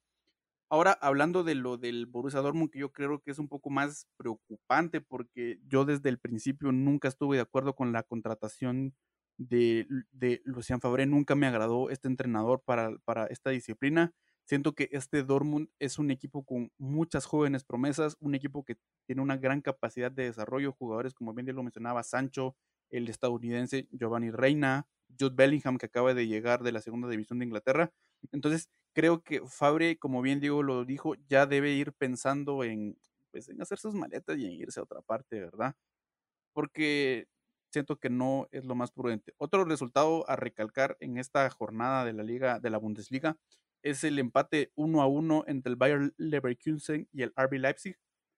Ahora, hablando de lo del Borussia Dortmund, que yo creo que es un poco más preocupante porque yo desde el principio nunca estuve de acuerdo con la contratación de, de Lucian Fabre, nunca me agradó este entrenador para, para esta disciplina. Siento que este Dortmund es un equipo con muchas jóvenes promesas, un equipo que tiene una gran capacidad de desarrollo, jugadores como bien lo mencionaba, Sancho, el estadounidense Giovanni Reina, Jude Bellingham, que acaba de llegar de la segunda división de Inglaterra. Entonces, creo que Fabre, como bien Diego lo dijo, ya debe ir pensando en, pues, en hacer sus maletas y en irse a otra parte, ¿verdad? Porque siento que no es lo más prudente. Otro resultado a recalcar en esta jornada de la Liga, de la Bundesliga, es el empate uno a uno entre el Bayer Leverkusen y el RB Leipzig,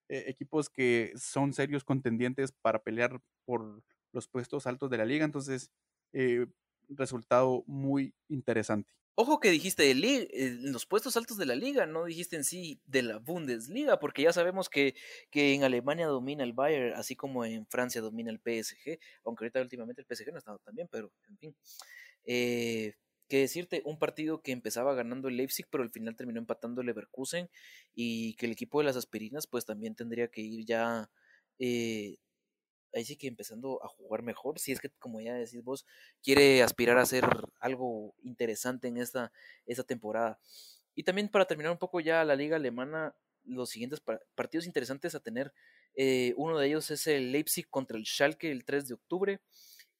eh, equipos que son serios contendientes para pelear por los puestos altos de la liga. Entonces, eh, resultado muy interesante. Ojo que dijiste de eh, los puestos altos de la liga, no dijiste en sí de la Bundesliga, porque ya sabemos que, que, en Alemania domina el Bayern, así como en Francia domina el PSG, aunque ahorita últimamente el PSG no ha estado tan bien, pero en fin. Eh, que decirte, un partido que empezaba ganando el Leipzig, pero al final terminó empatando el Leverkusen, y que el equipo de las aspirinas pues también tendría que ir ya eh, ahí sí que empezando a jugar mejor, si es que como ya decís vos, quiere aspirar a hacer algo interesante en esta, esta temporada. Y también para terminar un poco ya la liga alemana, los siguientes partidos interesantes a tener, eh, uno de ellos es el Leipzig contra el Schalke el 3 de octubre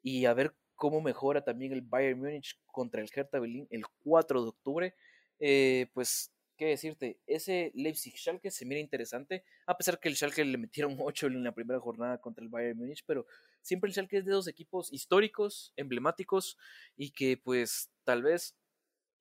y a ver cómo mejora también el Bayern Múnich contra el Hertha Berlin el 4 de octubre. Eh, pues qué decirte, ese Leipzig-Schalke se mira interesante, a pesar que el Schalke le metieron 8 en la primera jornada contra el Bayern Múnich, pero siempre el Schalke es de dos equipos históricos, emblemáticos, y que pues tal vez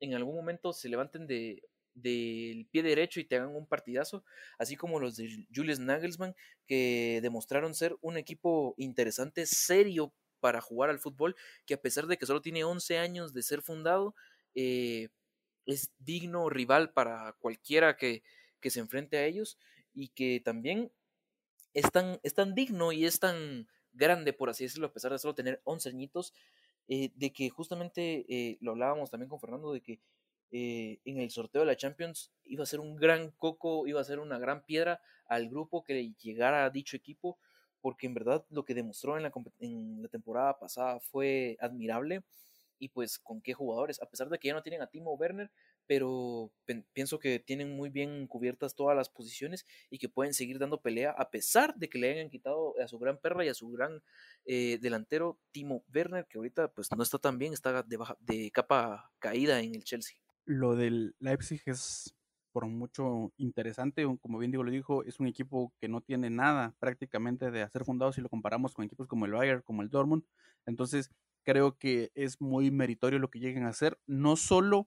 en algún momento se levanten de del pie derecho y te hagan un partidazo, así como los de Julius Nagelsmann, que demostraron ser un equipo interesante, serio para jugar al fútbol, que a pesar de que solo tiene 11 años de ser fundado, eh, es digno rival para cualquiera que, que se enfrente a ellos y que también es tan, es tan digno y es tan grande, por así decirlo, a pesar de solo tener 11 añitos, eh, de que justamente eh, lo hablábamos también con Fernando, de que eh, en el sorteo de la Champions iba a ser un gran coco, iba a ser una gran piedra al grupo que llegara a dicho equipo, porque en verdad lo que demostró en la, en la temporada pasada fue admirable y pues con qué jugadores, a pesar de que ya no tienen a Timo Werner, pero pienso que tienen muy bien cubiertas todas las posiciones y que pueden seguir dando pelea a pesar de que le hayan quitado a su gran perra y a su gran eh, delantero Timo Werner, que ahorita pues no está tan bien, está de, de capa caída en el Chelsea. Lo del Leipzig es por mucho interesante, como bien digo lo dijo, es un equipo que no tiene nada prácticamente de hacer fundado si lo comparamos con equipos como el Bayern, como el Dortmund, entonces creo que es muy meritorio lo que lleguen a hacer, no solo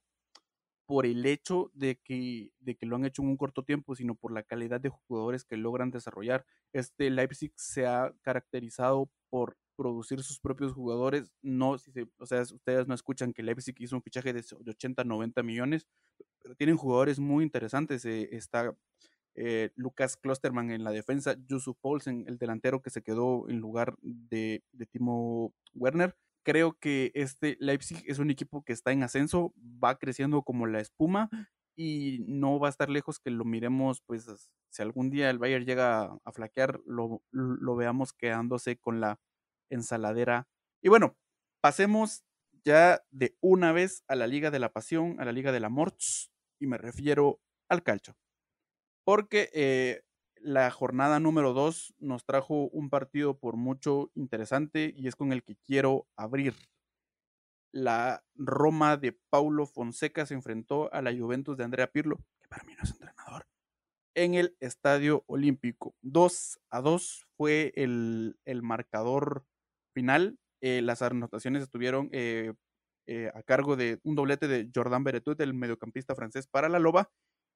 por el hecho de que, de que lo han hecho en un corto tiempo, sino por la calidad de jugadores que logran desarrollar. Este Leipzig se ha caracterizado por producir sus propios jugadores. No, si o sea, ustedes no escuchan que Leipzig hizo un fichaje de 80, 90 millones, pero tienen jugadores muy interesantes. Eh, está eh, Lucas Klosterman en la defensa, Yusuf Paulsen, el delantero que se quedó en lugar de, de Timo Werner creo que este Leipzig es un equipo que está en ascenso, va creciendo como la espuma y no va a estar lejos que lo miremos, pues si algún día el Bayern llega a flaquear, lo, lo veamos quedándose con la ensaladera. Y bueno, pasemos ya de una vez a la Liga de la Pasión, a la Liga de la Morts, y me refiero al calcio. Porque eh, la jornada número 2 nos trajo un partido por mucho interesante y es con el que quiero abrir. La Roma de Paulo Fonseca se enfrentó a la Juventus de Andrea Pirlo, que para mí no es entrenador, en el Estadio Olímpico. 2 a 2 fue el, marcador final. Eh, las anotaciones estuvieron eh, eh, a cargo de un doblete de Jordan Beretut, el mediocampista francés para la Loba,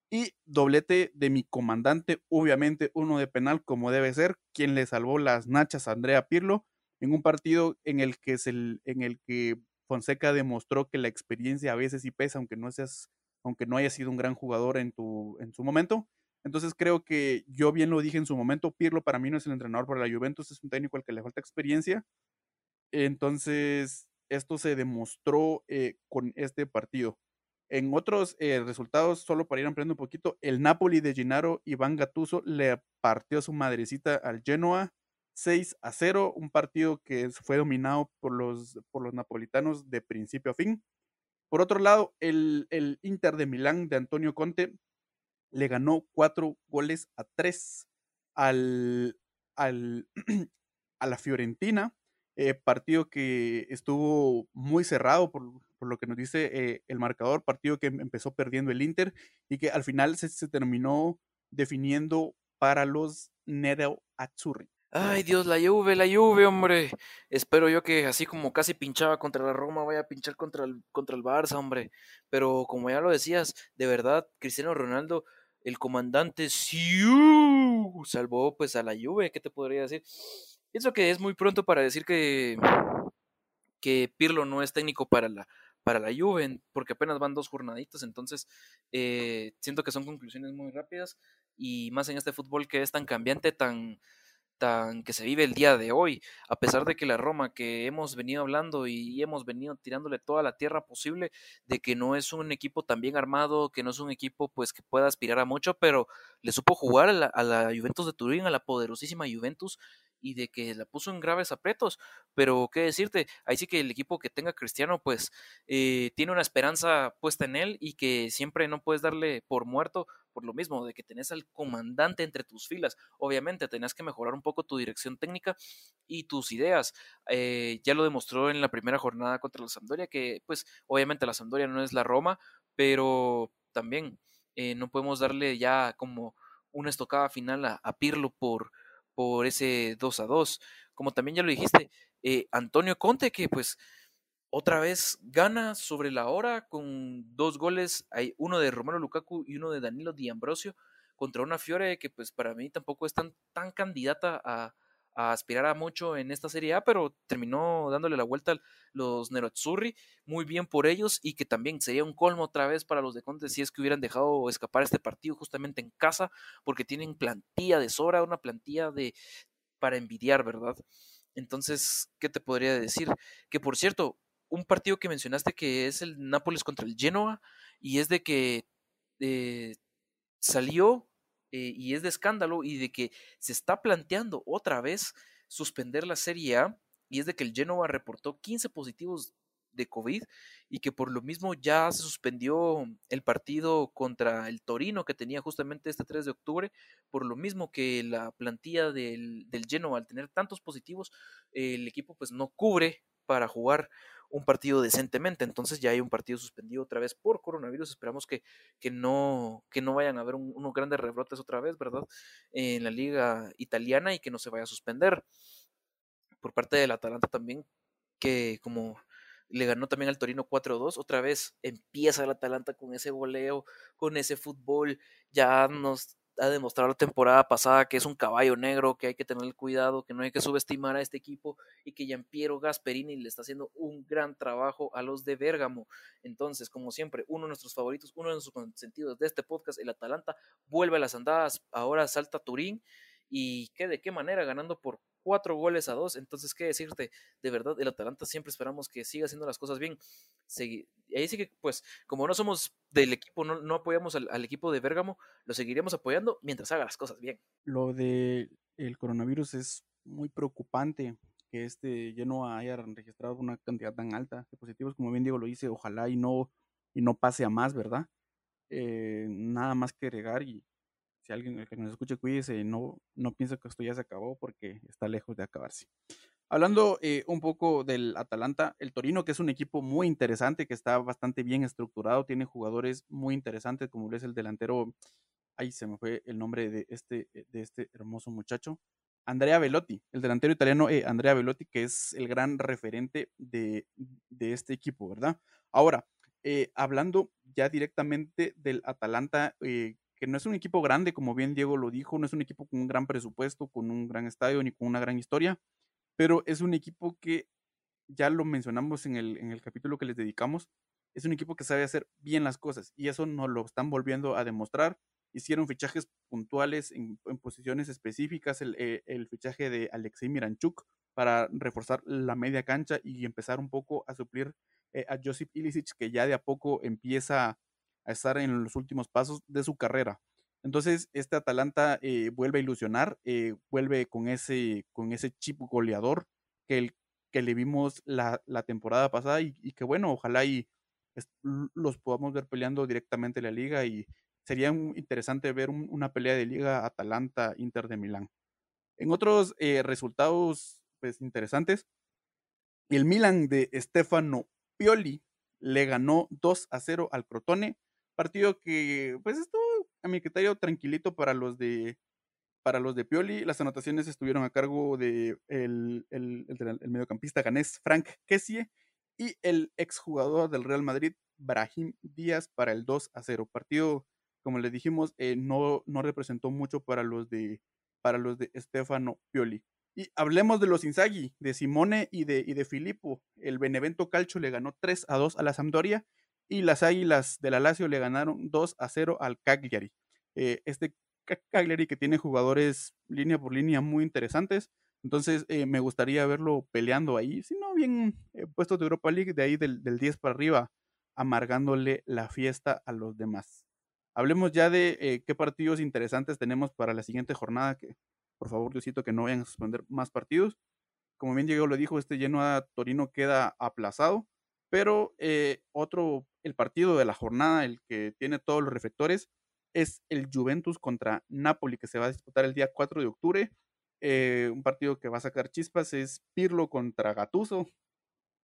y doblete de mi comandante, obviamente uno de penal como debe ser, quien le salvó las nachas a Andrea Pirlo en un partido en el que, en el que Fonseca demostró que la experiencia a veces sí pesa, aunque no seas, aunque no haya sido un gran jugador en, tu, en su momento. Entonces creo que yo bien lo dije en su momento, Pirlo para mí no es el entrenador para la Juventus, es un técnico al que le falta experiencia. Entonces, esto se demostró eh, con este partido. En otros eh, resultados, solo para ir ampliando un poquito, el Napoli de Gennaro Iván Gattuso le partió su madrecita al Genoa 6 a 0, un partido que fue dominado por los, por los napolitanos de principio a fin. Por otro lado, el, el Inter de Milán de Antonio Conte le ganó cuatro goles a tres al, al, a la Fiorentina, eh, partido que estuvo muy cerrado por, lo que nos dice eh, el marcador, partido que em, empezó perdiendo el Inter y que al final se, se terminó definiendo para los Nero Azzurri. Ay, Dios, la Juve, la Juve, hombre. Espero yo que así como casi pinchaba contra la Roma, vaya a pinchar contra el, contra el Barça, hombre. Pero como ya lo decías, de verdad, Cristiano Ronaldo, el comandante Siu, salvó pues a la Juve, ¿qué te podría decir? Pienso que es muy pronto para decir que, que Pirlo no es técnico para la, para la Juve, porque apenas van dos jornaditas, entonces eh, siento que son conclusiones muy rápidas y más en este fútbol que es tan cambiante, tan, tan que se vive el día de hoy, a pesar de que la Roma que hemos venido hablando y hemos venido tirándole toda la tierra posible, de que no es un equipo tan bien armado, que no es un equipo pues que pueda aspirar a mucho, pero le supo jugar a la, a la Juventus de Turín, a la poderosísima Juventus, y de que la puso en graves aprietos. Pero, ¿qué decirte? Ahí sí que el equipo que tenga Cristiano, pues, eh, tiene una esperanza puesta en él y que siempre no puedes darle por muerto por lo mismo, de que tenés al comandante entre tus filas. Obviamente, tenés que mejorar un poco tu dirección técnica y tus ideas. Eh, ya lo demostró en la primera jornada contra la Sampdoria, que, pues, obviamente la Sampdoria no es la Roma, pero también eh, no podemos darle ya como una estocada final a Pirlo por por ese 2 a 2. Como también ya lo dijiste, eh, Antonio Conte, que pues otra vez gana sobre la hora con dos goles, hay uno de Romero Lukaku y uno de Danilo Di Ambrosio contra una Fiore que pues para mí tampoco es tan, tan candidata a, a aspirar a mucho en esta Serie A, pero terminó dándole la vuelta a los Nerazzurri, muy bien por ellos y que también sería un colmo otra vez para los de Conte si es que hubieran dejado escapar este partido justamente en casa, porque tienen plantilla de sobra, una plantilla de para envidiar, ¿verdad? Entonces, ¿qué te podría decir? Que por cierto, un partido que mencionaste que es el Nápoles contra el Genoa y es de que eh, salió eh, y es de escándalo y de que se está planteando otra vez suspender la Serie A y es de que el Genoa reportó 15 positivos de COVID y que por lo mismo ya se suspendió el partido contra el Torino que tenía justamente este 3 de octubre, por lo mismo que la plantilla del, del Genoa al tener tantos positivos, el equipo pues no cubre para jugar un partido decentemente. Entonces ya hay un partido suspendido otra vez por coronavirus. Esperamos que, que, no, que no vayan a haber unos grandes rebrotes otra vez, ¿verdad? En la liga italiana y que no se vaya a suspender. Por parte del Atalanta también que como le ganó también al Torino 4-2, otra vez empieza el Atalanta con ese voleo, con ese fútbol, ya nos ha demostrado la temporada pasada que es un caballo negro, que hay que tener cuidado, que no hay que subestimar a este equipo y que Giampiero Gasperini le está haciendo un gran trabajo a los de Bérgamo. Entonces, como siempre, uno de nuestros favoritos, uno de nuestros consentidos de este podcast, el Atalanta, vuelve a las andadas, ahora salta Turín y que de qué manera ganando por cuatro goles a dos. Entonces, ¿qué decirte? De verdad, el Atalanta siempre esperamos que siga haciendo las cosas bien. ahí sí que, pues, como no somos del equipo, no, apoyamos al, equipo de Bérgamo, lo seguiremos apoyando mientras haga las cosas bien. Lo de el coronavirus es muy preocupante que este lleno haya registrado una cantidad tan alta de positivos, como bien Diego lo dice, ojalá y no, y no pase a más, ¿verdad? Eh, nada más que agregar y si alguien que nos escuche, cuídese, no, no pienso que esto ya se acabó porque está lejos de acabarse. Hablando eh, un poco del Atalanta, el Torino, que es un equipo muy interesante, que está bastante bien estructurado, tiene jugadores muy interesantes, como es el delantero, ahí se me fue el nombre de este, eh, de este hermoso muchacho, Andrea Velotti, el delantero italiano eh, Andrea Velotti, que es el gran referente de, de este equipo, ¿verdad? Ahora, hablando ya directamente del Atalanta, que no es un equipo grande, como bien Diego lo dijo, no es un equipo con un gran presupuesto, con un gran estadio ni con una gran historia, pero es un equipo que, ya lo mencionamos en el, en el capítulo que les dedicamos, es un equipo que sabe hacer bien las cosas y eso nos lo están volviendo a demostrar. Hicieron fichajes puntuales en, posiciones específicas, el, eh, el, fichaje de Alexei Miranchuk para reforzar la media cancha y empezar un poco a suplir eh, a Josip Ilicic, que ya de a poco empieza a estar en los últimos pasos de su carrera. Entonces, este Atalanta eh, vuelve a ilusionar, eh, vuelve con ese, con ese chip goleador que, que le vimos la, temporada pasada y, que bueno, ojalá y los podamos ver peleando directamente en la liga y sería interesante ver una pelea de liga Atalanta-Inter de Milán. En otros eh, resultados pues, interesantes, el Milan de Stefano Pioli le ganó 2 a 0 al Crotone Partido que, pues, estuvo a mi criterio tranquilito para los de para los de Pioli. Las anotaciones estuvieron a cargo de el, el, mediocampista ganés Frank Kessie y el exjugador del Real Madrid, Brahim Díaz, para el 2 a 0. Partido, como les dijimos, eh, no, no representó mucho para los de para los de Stefano Pioli. Y hablemos de los Inzaghi, de Simone y de, y de Filippo. El Benevento Calcio le ganó 3 a 2 a la Sampdoria y las Águilas de la Lazio le ganaron 2 a 0 al Cagliari. Eh, este Cagliari que tiene jugadores línea por línea muy interesantes, entonces eh, me gustaría verlo peleando ahí, si no bien eh, puestos de Europa League, de ahí del, 10 para arriba, amargándole la fiesta a los demás. Hablemos ya de qué partidos interesantes tenemos para la siguiente jornada, que por favor Diosito que no vayan a suspender más partidos. Como bien Diego lo dijo, este lleno a Torino queda aplazado. Pero eh, otro, el partido de la jornada, el que tiene todos los reflectores, es el Juventus contra Napoli, que se va a disputar el día 4 de octubre. Eh, un partido que va a sacar chispas es Pirlo contra Gatuso.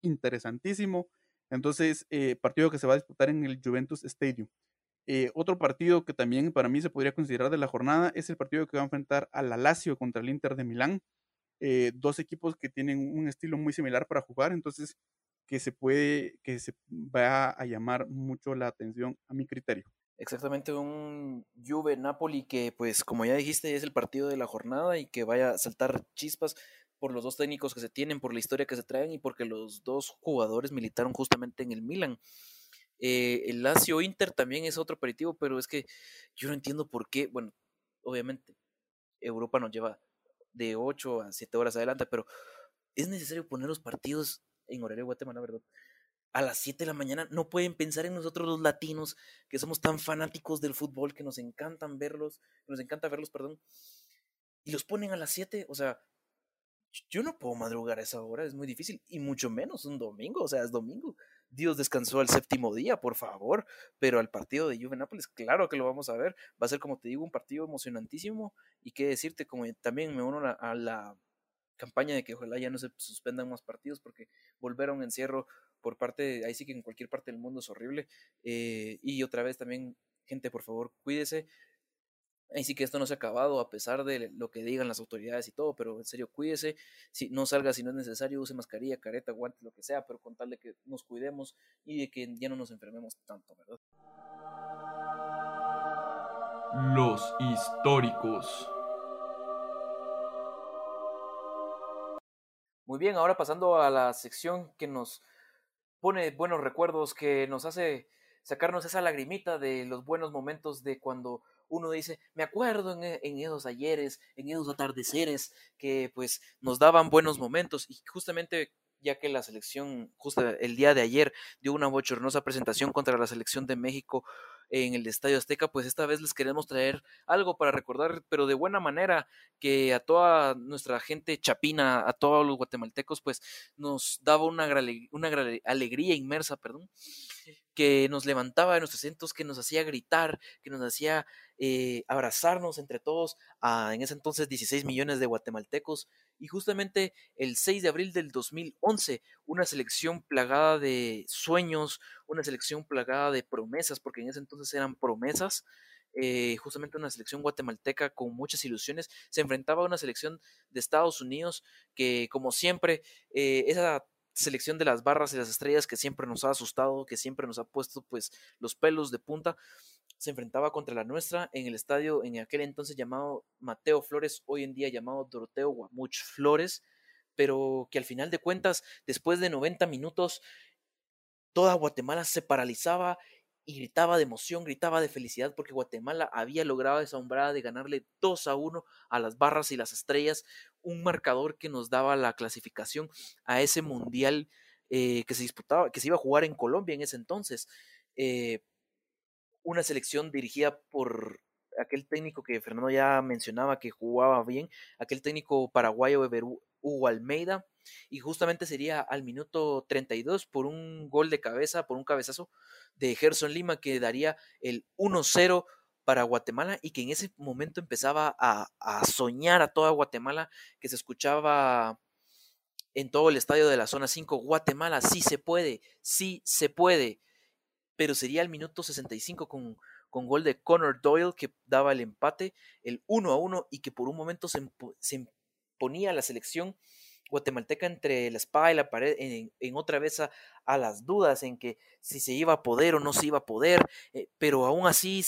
Interesantísimo. Entonces, eh, partido que se va a disputar en el Juventus Stadium. otro partido que también para mí se podría considerar de la jornada es el partido que va a enfrentar a la Lazio contra el Inter de Milán. dos equipos que tienen un estilo muy similar para jugar, entonces que se puede, que se va a llamar mucho la atención a mi criterio. Exactamente, un Juve Napoli que, pues, como ya dijiste, es el partido de la jornada y que vaya a saltar chispas por los dos técnicos que se tienen, por la historia que se traen y porque los dos jugadores militaron justamente en el Milan. Eh, el Lazio Inter también es otro aperitivo, pero es que yo no entiendo por qué, bueno, obviamente Europa nos lleva de 8 a 7 horas adelante, pero es necesario poner los partidos en horario Guatemala, ¿verdad? A las 7 de la mañana no pueden pensar en nosotros los latinos, que somos tan fanáticos del fútbol, que nos encantan verlos, nos encanta verlos, perdón, y los ponen a las 7, o sea, yo no puedo madrugar a esa hora, es muy difícil, y mucho menos un domingo, o sea, es domingo. Dios descansó el séptimo día, por favor, pero al partido de Juve Nápoles, claro que lo vamos a ver, va a ser como te digo, un partido emocionantísimo, y qué decirte, como también me uno a la campaña de que ojalá ya no se suspendan más partidos porque volver a un encierro por parte, ahí sí que en cualquier parte del mundo es horrible. Eh, y otra vez también, gente, por favor, cuídese. Ahí sí que esto no se ha acabado a pesar de lo que digan las autoridades y todo, pero en serio cuídese, si no salga si no es necesario, use mascarilla, careta, guantes, lo que sea, pero con tal de que nos cuidemos y de que ya no nos enfermemos tanto, ¿verdad? Los históricos. Muy bien, ahora pasando a la sección que nos pone buenos recuerdos, que nos hace sacarnos esa lagrimita de los buenos momentos de cuando uno dice, me acuerdo en, en, esos ayeres, en esos atardeceres que pues nos daban buenos momentos y justamente ya que la selección justo el día de ayer dio una bochornosa presentación contra la selección de México en el Estadio Azteca, pues esta vez les queremos traer algo para recordar, pero de buena manera, que a toda nuestra gente chapina, a todos los guatemaltecos, pues nos daba una, una alegría inmersa, perdón, que nos levantaba de nuestros asientos, que nos hacía gritar, que nos hacía eh, abrazarnos entre todos, a, en ese entonces 16 millones de guatemaltecos, y justamente el 6 de abril del 2011, una selección plagada de sueños, una selección plagada de promesas, porque en ese entonces eran promesas, eh, justamente una selección guatemalteca con muchas ilusiones, se enfrentaba a una selección de Estados Unidos que como siempre, eh, esa selección de las barras y las estrellas que siempre nos ha asustado, que siempre nos ha puesto pues los pelos de punta, se enfrentaba contra la nuestra en el estadio en aquel entonces llamado Mateo Flores, hoy en día llamado Doroteo Guamuch Flores, pero que al final de cuentas, después de 90 minutos, toda Guatemala se paralizaba y gritaba de emoción, gritaba de felicidad porque Guatemala había logrado esa de ganarle 2 a 1 a las barras y las estrellas, un marcador que nos daba la clasificación a ese mundial eh, que se disputaba, que se iba a jugar en Colombia en ese entonces. Eh, una selección dirigida por aquel técnico que Fernando ya mencionaba que jugaba bien, aquel técnico paraguayo Hugo Almeida, y justamente sería al minuto 32 por un gol de cabeza, por un cabezazo de Gerson Lima que daría el 1-0 para Guatemala y que en ese momento empezaba a, a, soñar a toda Guatemala, que se escuchaba en todo el estadio de la zona 5, Guatemala, sí se puede, sí se puede pero sería el minuto 65 con, con gol de Connor Doyle que daba el empate, el 1 a 1 y que por un momento se, imponía la selección guatemalteca entre la espada y la pared en, otra vez a, las dudas en que si se iba a poder o no se iba a poder, eh, pero aún así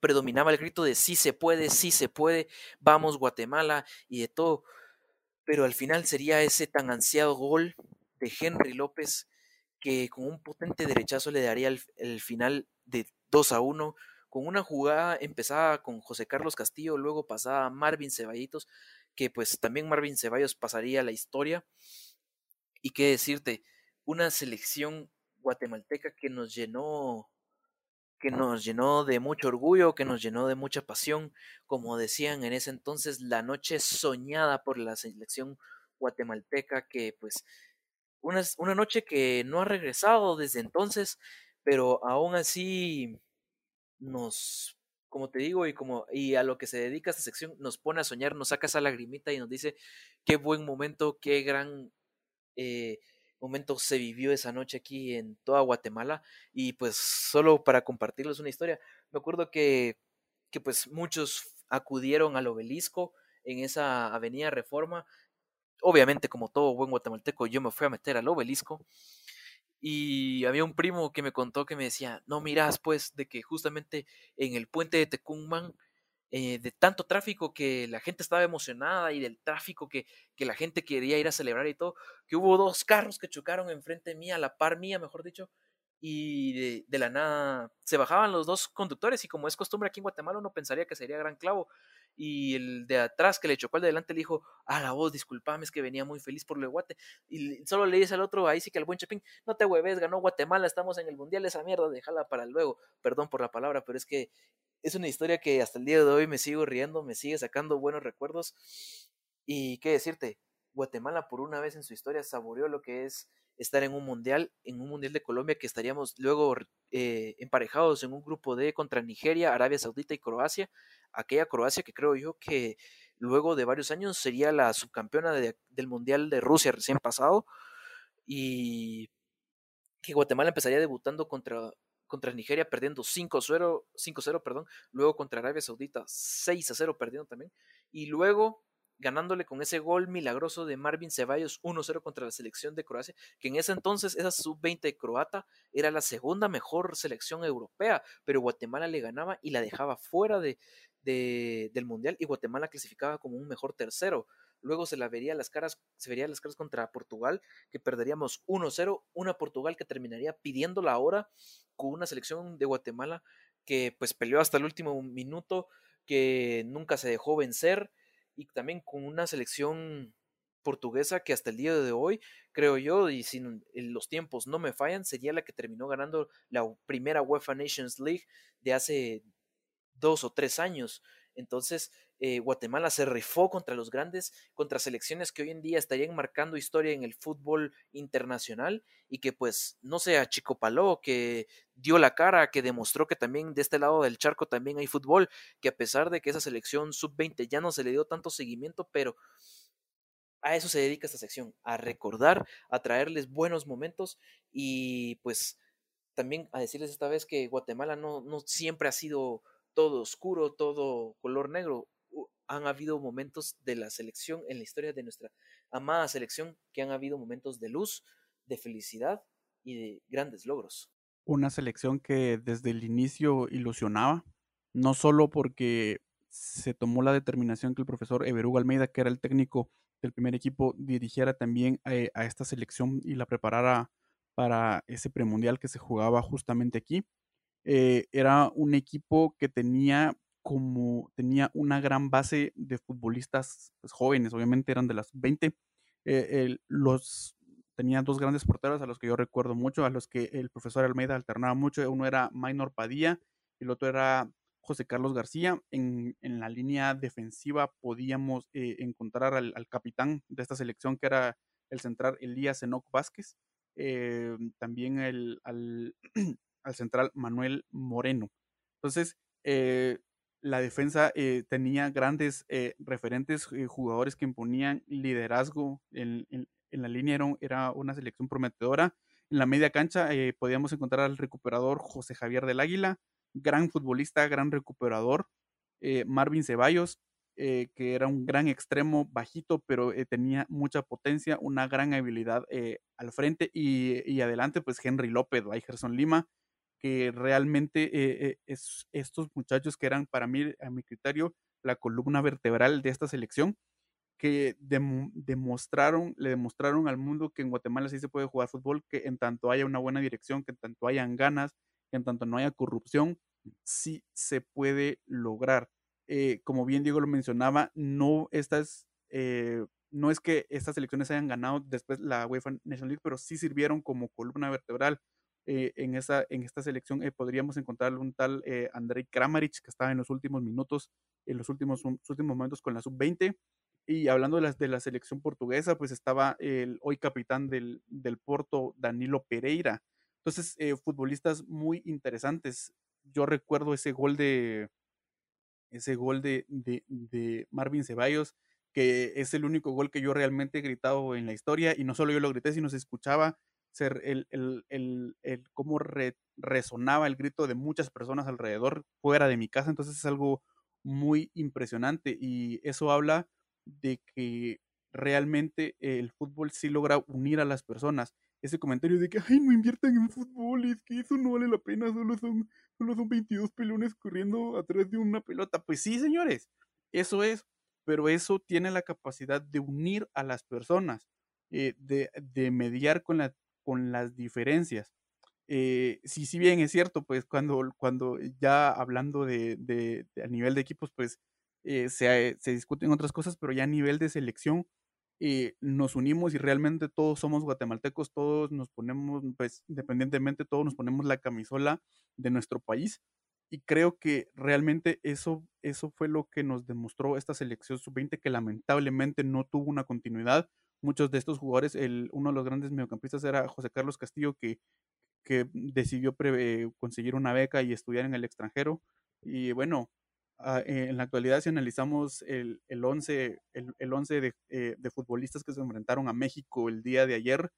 predominaba el grito de sí se puede, sí se puede, vamos Guatemala y de todo, pero al final sería ese tan ansiado gol de Henry López que con un potente derechazo le daría el, final de 2 a 1, con una jugada empezada con José Carlos Castillo, luego pasaba Marvin Ceballitos, que pues también Marvin Ceballos pasaría la historia. Y qué decirte, una selección guatemalteca que nos llenó que nos llenó de mucho orgullo, que nos llenó de mucha pasión, como decían en ese entonces, la noche soñada por la selección guatemalteca que pues una, una noche que no ha regresado desde entonces, pero aún así nos, como te digo, y como y a lo que se dedica esta sección, nos pone a soñar, nos saca esa lagrimita y nos dice qué buen momento, qué gran eh, momento se vivió esa noche aquí en toda Guatemala. Y pues solo para compartirles una historia, me acuerdo que, que pues muchos acudieron al obelisco en esa avenida Reforma obviamente, como todo buen guatemalteco, yo me fui a meter al obelisco. Y había un primo que me contó que me decía, no miras pues de que justamente en el puente de Tecumán, eh, de tanto tráfico que la gente estaba emocionada y del tráfico que, que, la gente quería ir a celebrar y todo, que hubo dos carros que chocaron enfrente mía, a la par mía, mejor dicho, y de, de, la nada se bajaban los dos conductores y como es costumbre aquí en Guatemala uno pensaría que sería gran clavo, y el de atrás que le chocó al de adelante le dijo, a la voz, disculpame, es que venía muy feliz por lo de Guate. Y solo le dice al otro, ahí sí que al buen Chapín, no te hueves, ganó Guatemala, estamos en el Mundial, esa mierda, déjala para luego. Perdón por la palabra, pero es que es una historia que hasta el día de hoy me sigo riendo, me sigue sacando buenos recuerdos. Y qué decirte, Guatemala por una vez en su historia saboreó lo que es estar en un mundial, en un mundial de Colombia que estaríamos luego eh, emparejados en un grupo D contra Nigeria, Arabia Saudita y Croacia, aquella Croacia que creo yo que luego de varios años sería la subcampeona del mundial de Rusia recién pasado y que Guatemala empezaría debutando contra contra Nigeria perdiendo 5-0, 5-0, perdón, luego contra Arabia Saudita 6-0 perdiendo también, y luego ganándole con ese gol milagroso de Marvin Ceballos 1-0 contra la selección de Croacia, que en ese entonces esa sub-20 croata era la segunda mejor selección europea, pero Guatemala le ganaba y la dejaba fuera de, del Mundial y Guatemala clasificaba como un mejor tercero. Luego se la vería las caras, se vería las caras contra Portugal, que perderíamos 1-0, una Portugal que terminaría pidiendo la hora con una selección de Guatemala que pues peleó hasta el último minuto, que nunca se dejó vencer y también con una selección portuguesa que hasta el día de hoy, creo yo, y si los tiempos no me fallan, sería la que terminó ganando la primera UEFA Nations League de hace dos o tres años. Entonces, eh, Guatemala se rifó contra los grandes, contra selecciones que hoy en día estarían marcando historia en el fútbol internacional y que pues no sea Chico Paló, que dio la cara, que demostró que también de este lado del charco también hay fútbol, que a pesar de que esa selección sub-20 ya no se le dio tanto seguimiento, pero a eso se dedica esta sección, a recordar, a traerles buenos momentos y pues también a decirles esta vez que Guatemala no siempre ha sido todo oscuro, todo color negro. Han habido momentos de la selección en la historia de nuestra amada selección que han habido momentos de luz, de felicidad y de grandes logros. Una selección que desde el inicio ilusionaba, no solo porque se tomó la determinación que el profesor Everugo Almeida, que era el técnico del primer equipo, dirigiera también a, eh, a esta selección y la preparara para ese premundial que se jugaba justamente aquí, eh, era un equipo que tenía como tenía una gran base de futbolistas pues, jóvenes, obviamente eran de las 20. Eh, los tenía dos grandes porteros a los que yo recuerdo mucho, a los que el profesor Almeida alternaba mucho. Uno era Maynor Padilla y el otro era José Carlos García. En, en la línea defensiva podíamos eh, encontrar al, capitán de esta selección, que era el central Elías Enoc Vázquez. también el, al, al central Manuel Moreno. Entonces, eh, la defensa eh, tenía grandes eh, referentes, jugadores que imponían liderazgo en, la línea, era, una selección prometedora. En la media cancha podíamos encontrar al recuperador José Javier del Águila, gran futbolista, gran recuperador. Marvin Ceballos, que era un gran extremo bajito, pero tenía mucha potencia, una gran habilidad al frente y, adelante, pues Henry López, Gerson Lima, que realmente eh, eh, es, estos muchachos que eran para mí, a mi criterio, la columna vertebral de esta selección, que demostraron, le demostraron al mundo que en Guatemala sí se puede jugar fútbol, que en tanto haya una buena dirección, que en tanto hayan ganas, que en tanto no haya corrupción, sí se puede lograr. Eh, como bien Diego lo mencionaba, no estas, no es que estas selecciones hayan ganado después la UEFA National League, pero sí sirvieron como columna vertebral eh, en, esa, en esta selección eh, podríamos encontrar un tal eh, Andrei Kramaric que estaba en los últimos minutos, en los últimos, últimos momentos con la sub-20. Y hablando de la, de la selección portuguesa, pues estaba el hoy capitán del, del Porto, Danilo Pereira. Entonces, futbolistas muy interesantes. Yo recuerdo ese gol de ese gol de, de, de Marvin Ceballos, que es el único gol que yo realmente he gritado en la historia, y no solo yo lo grité, sino se escuchaba ser el, el, el, el cómo resonaba el grito de muchas personas alrededor fuera de mi casa. Entonces es algo muy impresionante y eso habla de que realmente el fútbol sí logra unir a las personas. Ese comentario de que, ay, no inviertan en fútbol, es que eso no vale la pena, solo son, solo son 22 pelones corriendo atrás de una pelota. Pues sí, señores, eso es, pero eso tiene la capacidad de unir a las personas, eh, de, de mediar con la con las diferencias. Eh, si bien es cierto, pues cuando, cuando ya hablando de, a nivel de equipos, pues eh, se, se, discuten otras cosas, pero ya a nivel de selección eh, nos unimos y realmente todos somos guatemaltecos, todos nos ponemos, pues independientemente, todos nos ponemos la camisola de nuestro país. Y creo que realmente eso, eso fue lo que nos demostró esta selección sub-20, que lamentablemente no tuvo una continuidad muchos de estos jugadores, el, uno de los grandes mediocampistas era José Carlos Castillo, que, que decidió conseguir una beca y estudiar en el extranjero. Y bueno, ah, eh, en la actualidad, si analizamos el, el 11, el, el once de, eh, de, futbolistas que se enfrentaron a México el día de ayer,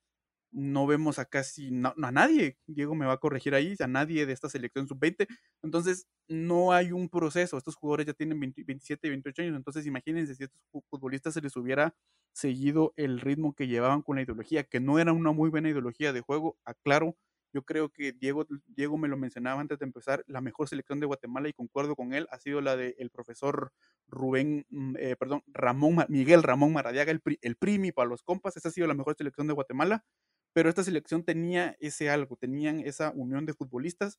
no vemos a casi a nadie, Diego me va a corregir ahí, a nadie de esta selección sub-20. Entonces, no hay un proceso. Estos jugadores ya tienen 27, 28 años. Entonces, imagínense si a estos futbolistas se les hubiera seguido el ritmo que llevaban con la ideología, que no era una muy buena ideología de juego, aclaro. Yo creo que Diego, Diego me lo mencionaba antes de empezar, la mejor selección de Guatemala y concuerdo con él, ha sido la del profesor Rubén, mm, eh, perdón, Ramón, Miguel Ramón Maradiaga, el, el primi para los compas, esa ha sido la mejor selección de Guatemala pero esta selección tenía ese algo, tenían esa unión de futbolistas.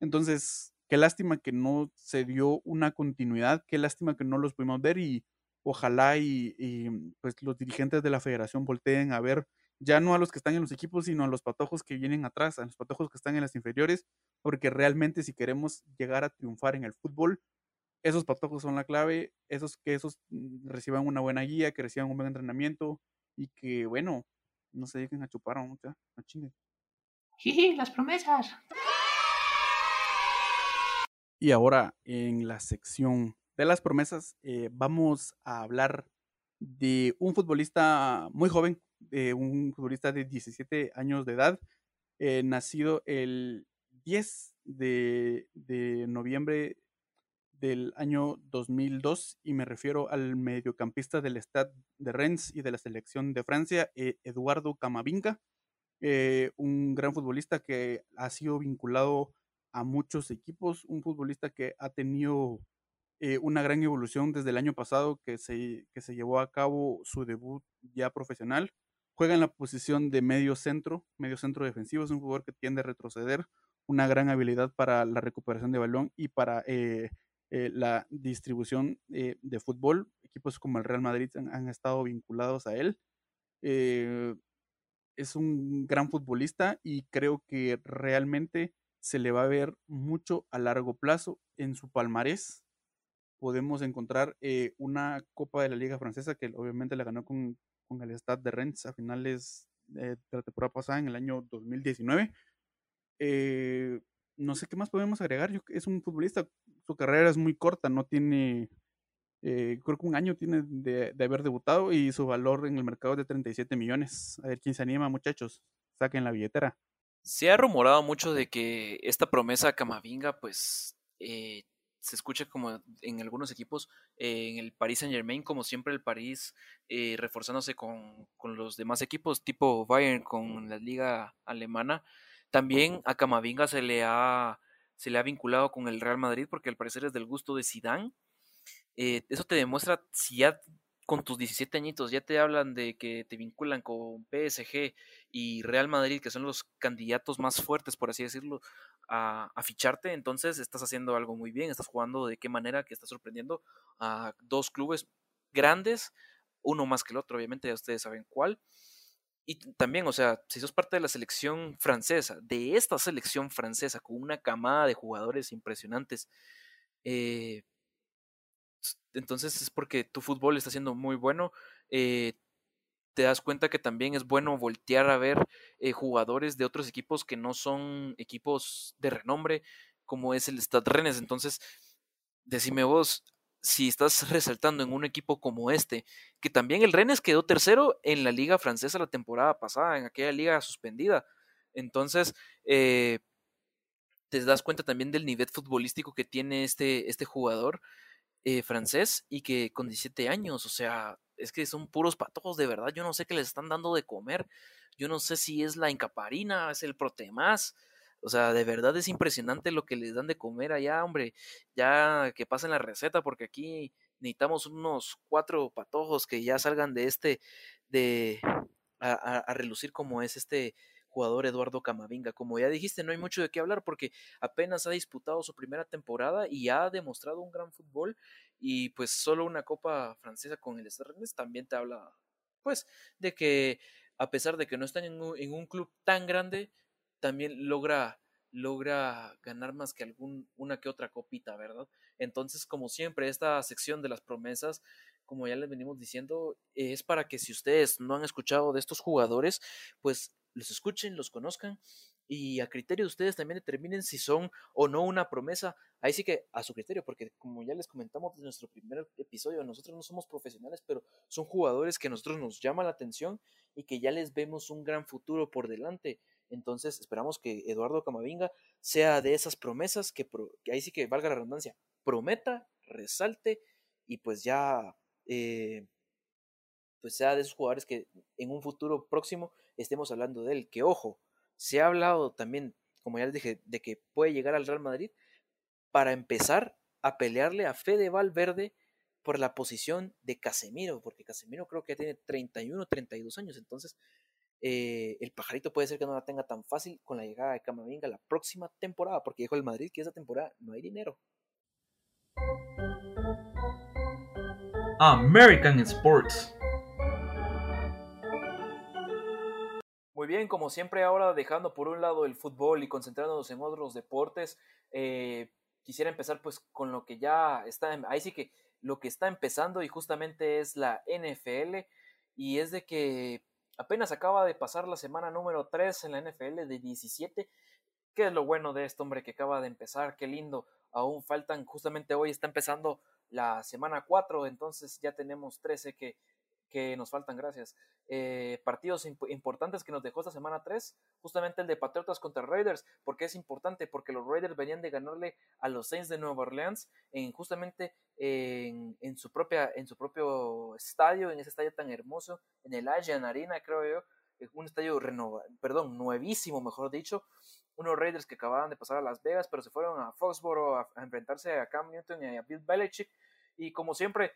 Entonces, qué lástima que no se dio una continuidad, qué lástima que no los pudimos ver y ojalá y, pues los dirigentes de la federación volteen a ver ya no a los que están en los equipos, sino a los patojos que vienen atrás, a los patojos que están en las inferiores, porque realmente si queremos llegar a triunfar en el fútbol, esos patojos son la clave, esos que esos mm, reciban una buena guía, que reciban un buen entrenamiento y que, bueno, no se dediquen a chupar a mucha, no chinguen. Jiji, las promesas. Y ahora en la sección de las promesas eh, vamos a hablar de un futbolista muy joven, de un futbolista de 17 años de edad, eh, nacido el 10 de, de noviembre del año 2002 y me refiero al mediocampista del Stade de Rennes y de la selección de Francia, eh, Eduardo Camavinga, eh, un gran futbolista que ha sido vinculado a muchos equipos, un futbolista que ha tenido eh, una gran evolución desde el año pasado que se, que se llevó a cabo su debut ya profesional. Juega en la posición de medio centro, medio centro defensivo, es un jugador que tiende a retroceder, una gran habilidad para la recuperación de balón y para la distribución eh, de fútbol. Equipos como el Real Madrid han, estado vinculados a él. Eh, es un gran futbolista y creo que realmente se le va a ver mucho a largo plazo en su palmarés. Podemos encontrar una Copa de la Liga Francesa que obviamente la ganó con, con el Stade de Rennes a finales de la temporada pasada en el año 2019 no sé qué más podemos agregar. es un futbolista, su carrera es muy corta, no tiene, eh, creo que un año tiene de, haber debutado y su valor en el mercado es de 37 millones. A ver quién se anima, muchachos, saquen la billetera. Se ha rumorado mucho de que esta promesa Camavinga, pues, eh, se escucha como en algunos equipos, eh, en el Paris Saint Germain, como siempre el París reforzándose con, con, los demás equipos, tipo Bayern con la liga alemana, también a Camavinga se le ha, se le ha vinculado con el Real Madrid porque al parecer es del gusto de Sidán. Eh, eso te demuestra si ya con tus 17 añitos ya te hablan de que te vinculan con PSG y Real Madrid, que son los candidatos más fuertes, por así decirlo, a, a, ficharte, entonces estás haciendo algo muy bien, estás jugando de qué manera que estás sorprendiendo a dos clubes grandes, uno más que el otro, obviamente ya ustedes saben cuál, y también, o sea, si sos parte de la selección francesa, de esta selección francesa, con una camada de jugadores impresionantes, eh, entonces es porque tu fútbol está siendo muy bueno. Eh, te das cuenta que también es bueno voltear a ver eh, jugadores de otros equipos que no son equipos de renombre, como es el Stade Rennes. Entonces, decime vos, si estás resaltando en un equipo como este, que también el Rennes quedó tercero en la liga francesa la temporada pasada, en aquella liga suspendida. Entonces, eh, te das cuenta también del nivel futbolístico que tiene este, este jugador eh, francés y que con 17 años, o sea, es que son puros patojos de verdad. Yo no sé qué les están dando de comer. Yo no sé si es la incaparina, es el protemás, o sea, de verdad es impresionante lo que les dan de comer allá, hombre. Ya que pasen la receta, porque aquí necesitamos unos cuatro patojos que ya salgan de este, de a, relucir como es este jugador Eduardo Camavinga. Como ya dijiste, no hay mucho de qué hablar porque apenas ha disputado su primera temporada y ha demostrado un gran fútbol y pues solo una copa francesa con el Rennes también te habla pues de que a pesar de que no están en en un club tan grande, también logra logra ganar más que algún una que otra copita, ¿verdad? Entonces, como siempre, esta sección de las promesas, como ya les venimos diciendo, es para que si ustedes no han escuchado de estos jugadores, pues los escuchen, los conozcan y a criterio de ustedes también determinen si son o no una promesa. Ahí sí que a su criterio, porque como ya les comentamos en nuestro primer episodio, nosotros no somos profesionales, pero son jugadores que a nosotros nos llama la atención y que ya les vemos un gran futuro por delante. Entonces esperamos que Eduardo Camavinga sea de esas promesas que, ahí sí que valga la redundancia, prometa, resalte y pues ya eh, pues sea de esos jugadores que en un futuro próximo estemos hablando de él. Que ojo, se ha hablado también, como ya les dije, de que puede llegar al Real Madrid para empezar a pelearle a Fede Valverde por la posición de Casemiro, porque Casemiro creo que tiene 31, 32 años, entonces eh, el pajarito puede ser que no la tenga tan fácil con la llegada de Camavinga la próxima temporada, porque dijo el Madrid que esa temporada no hay dinero. American Sports. Muy bien, como siempre ahora dejando por un lado el fútbol y concentrándonos en otros deportes, eh, quisiera empezar pues con lo que ya está, ahí sí que lo que está empezando y justamente es la NFL y es de que apenas acaba de pasar la semana número 3 en la NFL de 17. ¿Qué es lo bueno de esto, hombre, que acaba de empezar? Qué lindo. Aún faltan, justamente hoy está empezando la semana 4, entonces ya tenemos 13 que que nos faltan, gracias. Eh, partidos importantes que nos dejó esta semana 3, justamente el de Patriotas contra Raiders, porque es importante, porque los Raiders venían de ganarle a los Saints de Nueva Orleans en justamente en, su propia, en su propio estadio, en ese estadio tan hermoso, en el Allianz Arena, creo yo, un estadio renovado, perdón, nuevísimo, mejor dicho, unos Raiders que acababan de pasar a Las Vegas, pero se fueron a Foxborough a, a enfrentarse a Cam Newton y a Bill Belichick, y como siempre,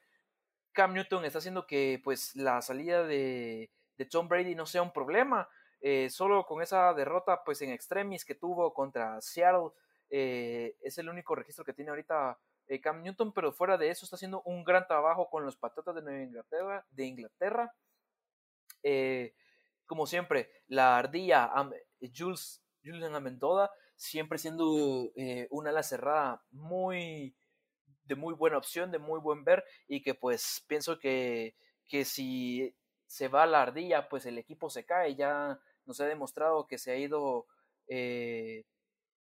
Cam Newton está haciendo que pues la salida de, Tom Brady no sea un problema. Eh, solo con esa derrota pues en extremis que tuvo contra Seattle eh, es el único registro que tiene ahorita eh, Cam Newton, pero fuera de eso está haciendo un gran trabajo con los Patatas de Nueva Inglaterra. De Inglaterra. como siempre, la ardilla Jules, Julian Amendola siempre siendo una ala cerrada muy de muy buena opción, de muy buen ver y que pues pienso que, que si se va la ardilla, pues el equipo se cae. Ya nos ha demostrado que se ha ido eh,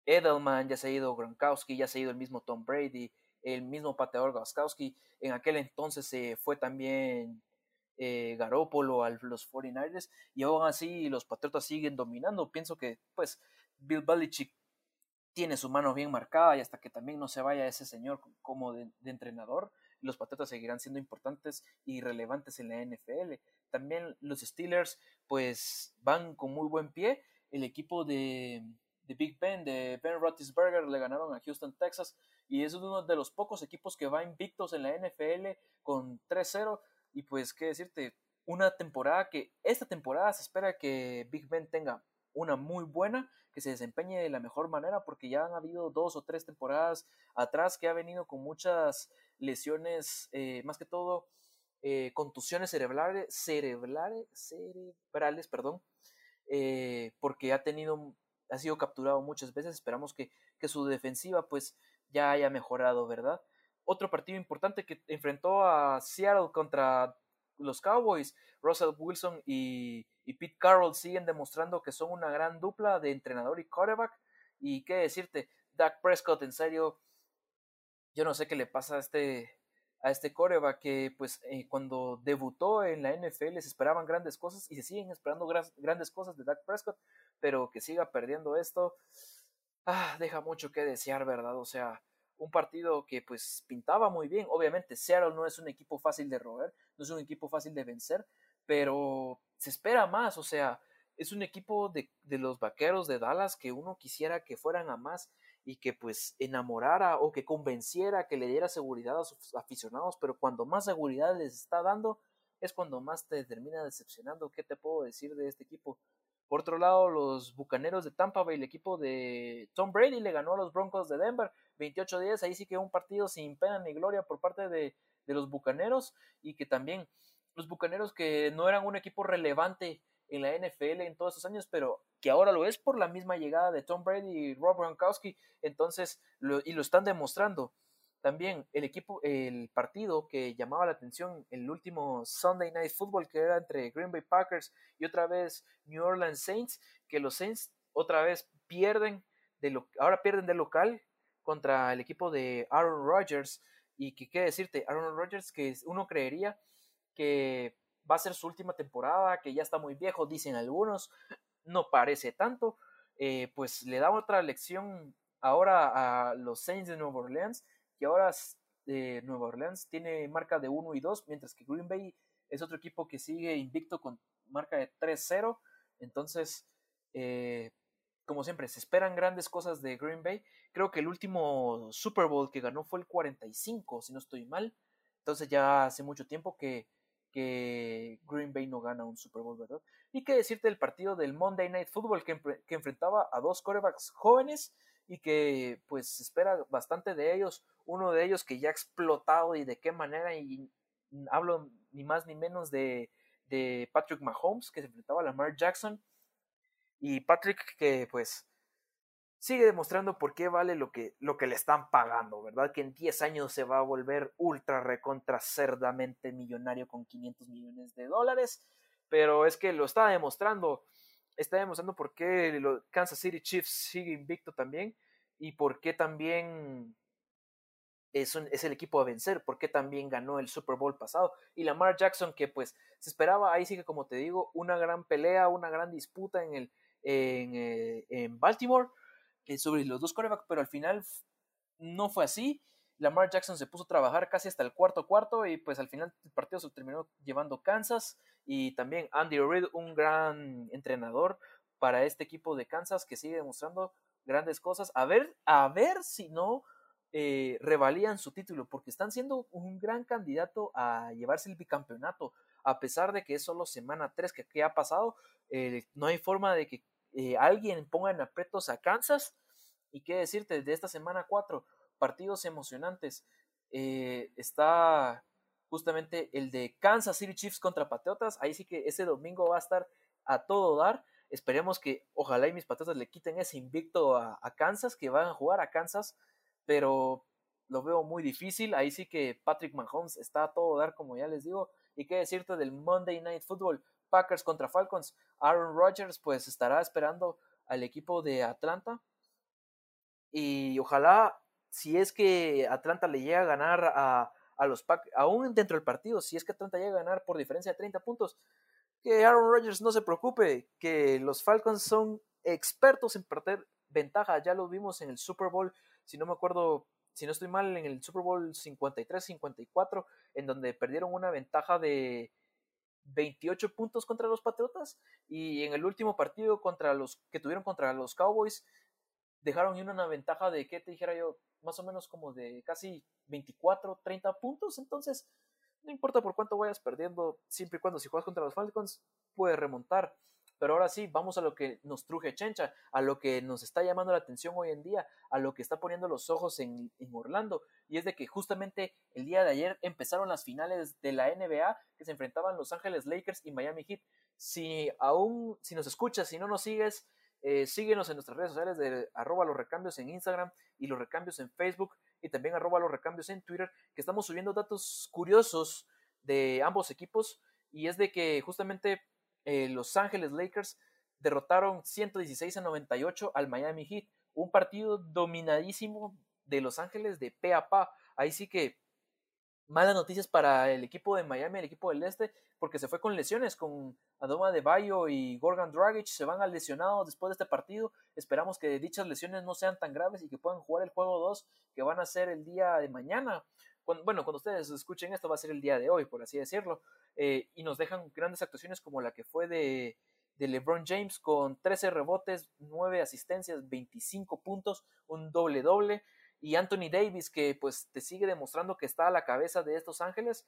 Edelman, ya se ha ido Gronkowski, ya se ha ido el mismo Tom Brady, el mismo pateador Gronkowski. En aquel entonces se fue también eh, Garópolo a los 49ers y aún así los Patriotas siguen dominando. Pienso que pues Bill Belichick tiene su mano bien marcada y hasta que también no se vaya ese señor como de, entrenador, los Patriotas seguirán siendo importantes y relevantes en la NFL. También los Steelers pues van con muy buen pie. El equipo de, Big Ben, de Ben Roethlisberger, le ganaron a Houston, Texas y es uno de los pocos equipos que va invictos en la NFL con 3-0 y pues qué decirte, una temporada que esta temporada se espera que Big Ben tenga una muy buena, que se desempeñe de la mejor manera, porque ya han habido dos o tres temporadas atrás que ha venido con muchas lesiones, eh, más que todo eh, contusiones cerebrales, cerebrales, cerebrales, perdón, eh, porque ha tenido, ha sido capturado muchas veces. Esperamos que, que su defensiva pues ya haya mejorado, ¿verdad? Otro partido importante que enfrentó a Seattle contra los Cowboys, Russell Wilson y, Pete Carroll siguen demostrando que son una gran dupla de entrenador y quarterback. Y qué decirte, Dak Prescott, en serio, yo no sé qué le pasa a este, a este quarterback que pues eh, cuando debutó en la NFL se esperaban grandes cosas y se siguen esperando grandes cosas de Dak Prescott, pero que siga perdiendo esto, ah, deja mucho que desear, ¿verdad? O sea, un partido que pues pintaba muy bien. Obviamente Seattle no es un equipo fácil de roer, no es un equipo fácil de vencer, pero se espera más, o sea, es un equipo de, de, los vaqueros de Dallas que uno quisiera que fueran a más y que pues enamorara o que convenciera, que le diera seguridad a sus aficionados, pero cuando más seguridad les está dando es cuando más te termina decepcionando. ¿Qué te puedo decir de este equipo? Por otro lado, los Bucaneros de Tampa Bay, el equipo de Tom Brady, le ganó a los Broncos de Denver 28-10. Ahí sí que un partido sin pena ni gloria por parte de, los Bucaneros y que también los Bucaneros que no eran un equipo relevante en la NFL en todos esos años, pero que ahora lo es por la misma llegada de Tom Brady y Rob Gronkowski, entonces, y lo están demostrando. También el equipo, el partido que llamaba la atención, el último Sunday Night Football, que era entre Green Bay Packers y otra vez New Orleans Saints, que los Saints otra vez pierden, de lo, ahora pierden de local contra el equipo de Aaron Rodgers. Y que qué decirte, Aaron Rodgers, que uno creería que va a ser su última temporada, que ya está muy viejo, dicen algunos, no parece tanto, eh, pues le da otra lección ahora a los Saints de Nueva Orleans, que ahora eh, Nueva Orleans tiene marca de 1 y 2, mientras que Green Bay es otro equipo que sigue invicto con marca de 3-0. Entonces, eh, como siempre, se esperan grandes cosas de Green Bay. Creo que el último Super Bowl que ganó fue el 45, si no estoy mal. Entonces ya hace mucho tiempo que, Green Bay no gana un Super Bowl, ¿verdad? Y qué decirte del partido del Monday Night Football que, enfrentaba a dos quarterbacks jóvenes y que pues se espera bastante de ellos. Uno de ellos que ya ha explotado y de qué manera, y hablo ni más ni menos de, de Patrick Mahomes que se enfrentaba a Lamar Jackson y Patrick que pues sigue demostrando por qué vale lo que, lo que le están pagando, ¿verdad? Que en 10 años se va a volver ultra recontra cerdamente millonario con 500 millones de dólares, pero es que lo está demostrando, está demostrando por qué los Kansas City Chiefs sigue invicto también y por qué también es, es, el equipo a vencer, por qué también ganó el Super Bowl pasado. Y Lamar Jackson, que pues se esperaba, ahí sí que como te digo, una gran pelea, una gran disputa en el, en, eh, en Baltimore eh, sobre los dos corebacks, pero al final no fue así. Lamar Jackson se puso a trabajar casi hasta el cuarto cuarto y pues al final el partido se terminó llevando Kansas y también Andy Reid, un gran entrenador para este equipo de Kansas que sigue demostrando grandes cosas. A ver, a ver si no eh, revalían su título, porque están siendo un gran candidato a llevarse el bicampeonato, a pesar de que es solo semana 3 que, que ha pasado, no hay forma de que eh, alguien ponga en apretos a Kansas. Y qué decirte, de esta semana 4, partidos emocionantes. Eh, está justamente el de Kansas City Chiefs contra Patriotas. Ahí sí que ese domingo va a estar a todo dar. Esperemos que ojalá y mis Patriotas le quiten ese invicto a, a Kansas, que van a jugar a Kansas, pero lo veo muy difícil. Ahí sí que Patrick Mahomes está a todo dar, como ya les digo. Y qué decirte del Monday Night Football. Packers contra Falcons. Aaron Rodgers pues estará esperando al equipo de Atlanta. Y ojalá, si es que Atlanta le llega a ganar a, a los Packers, aún dentro del partido, si es que Atlanta llega a ganar por diferencia de 30 puntos, que Aaron Rodgers no se preocupe, que los Falcons son expertos en perder ventaja. Ya lo vimos en el Super Bowl, si no me acuerdo, si no estoy mal, en el Super Bowl 53-54, en donde perdieron una ventaja de 28 puntos contra los Patriotas y en el último partido contra los que tuvieron contra los Cowboys dejaron una ventaja de que te dijera yo más o menos como de casi 24, 30 puntos, entonces no importa por cuánto vayas perdiendo, siempre y cuando si juegas contra los Falcons puedes remontar. Pero ahora sí, vamos a lo que nos truje Chencha, a lo que nos está llamando la atención hoy en día, a lo que está poniendo los ojos en, en, Orlando, y es de que justamente el día de ayer empezaron las finales de la NBA que se enfrentaban Los Ángeles Lakers y Miami Heat. Si aún, si nos escuchas, si no nos sigues, eh, síguenos en nuestras redes sociales de arroba los recambios en Instagram y los recambios en Facebook y también arroba los recambios en Twitter, que estamos subiendo datos curiosos de ambos equipos, y es de que justamente eh, Los Ángeles Lakers derrotaron 116 a 98 al Miami Heat. Un partido dominadísimo de Los Ángeles de pe a pa. Ahí sí que malas noticias para el equipo de Miami, el equipo del Este, porque se fue con lesiones, con Adoma de Bayo y Gorgon Dragic, se van a lesionados después de este partido. Esperamos que dichas lesiones no sean tan graves y que puedan jugar el juego 2, que van a ser el día de mañana. Bueno, cuando ustedes escuchen esto va a ser el día de hoy, por así decirlo. Eh, y nos dejan grandes actuaciones como la que fue de, de LeBron James con 13 rebotes, 9 asistencias, 25 puntos, un doble doble. Y Anthony Davis que pues te sigue demostrando que está a la cabeza de estos Ángeles,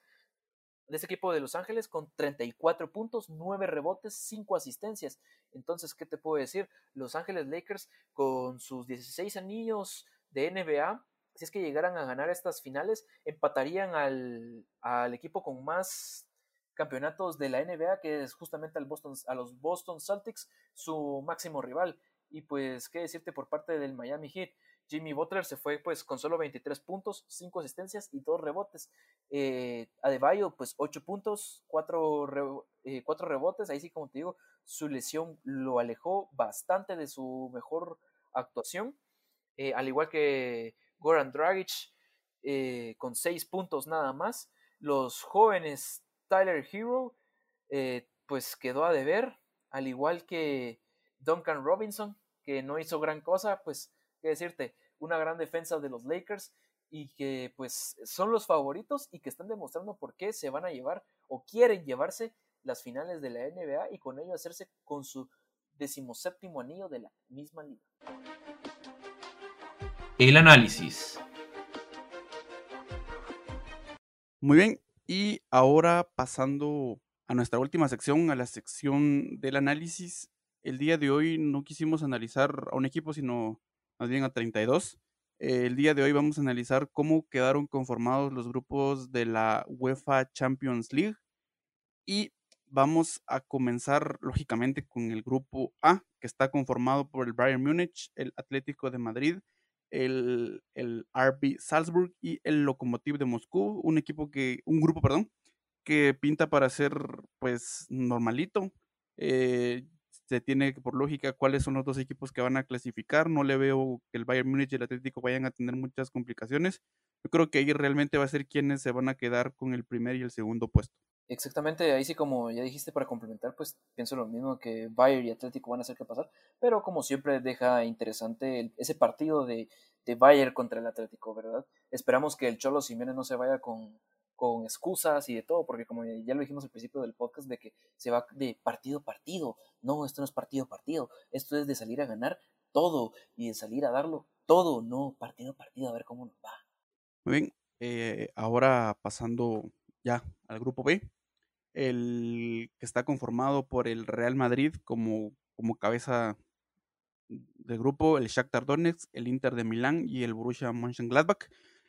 de ese equipo de Los Ángeles con 34 puntos, 9 rebotes, 5 asistencias. Entonces, ¿qué te puedo decir? Los Ángeles Lakers con sus 16 anillos de NBA, si es que llegaran a ganar estas finales, empatarían al, al equipo con más campeonatos de la NBA, que es justamente al Boston, a los Boston Celtics, su máximo rival. Y pues, qué decirte por parte del Miami Heat, Jimmy Butler se fue pues con solo 23 puntos, 5 asistencias y 2 rebotes. Eh, Adebayo pues 8 puntos, 4, eh, rebotes, ahí sí como te digo, su lesión lo alejó bastante de su mejor actuación, eh, al igual que Goran Dragic eh, con 6 puntos nada más. Los jóvenes Tyler Hero pues quedó a deber, al igual que Duncan Robinson, que no hizo gran cosa, pues qué decirte, una gran defensa de los Lakers y que pues son los favoritos y que están demostrando por qué se van a llevar o quieren llevarse las finales de la NBA y con ello hacerse con su decimoséptimo anillo de la misma liga. El análisis. Muy bien, y ahora pasando a nuestra última sección, a la sección del análisis. El día de hoy no quisimos analizar a un equipo, sino más bien a 32. el día de hoy vamos a analizar cómo quedaron conformados los grupos de la UEFA Champions League y vamos a comenzar lógicamente con el grupo A, que está conformado por el Bayern Múnich, el Atlético de Madrid, el, el RB Salzburg y el Lokomotiv de Moscú, un equipo que, un grupo, perdón, que pinta para ser pues normalito. Eh, se tiene por lógica cuáles son los dos equipos que van a clasificar. No le veo que el Bayern Múnich y el Atlético vayan a tener muchas complicaciones. Yo creo que ahí realmente va a ser quienes se van a quedar con el primer y el segundo puesto. Exactamente, ahí sí como ya dijiste para complementar, pues pienso lo mismo que Bayern y Atlético van a hacer que pasar, pero como siempre deja interesante ese partido de, de Bayern contra el Atlético, ¿verdad? Esperamos que el Cholo Simeone no se vaya con, con excusas y de todo, porque como ya lo dijimos al principio del podcast, de que se va de partido a partido. No, esto no es partido a partido, esto es de salir a ganar todo y de salir a darlo todo, no partido a partido, a ver cómo nos va. Muy bien, eh, ahora pasando ya al grupo B, el que está conformado por el Real Madrid como, como cabeza de grupo, el Shakhtar Donetsk, el Inter de Milán y el Borussia Mönchengladbach.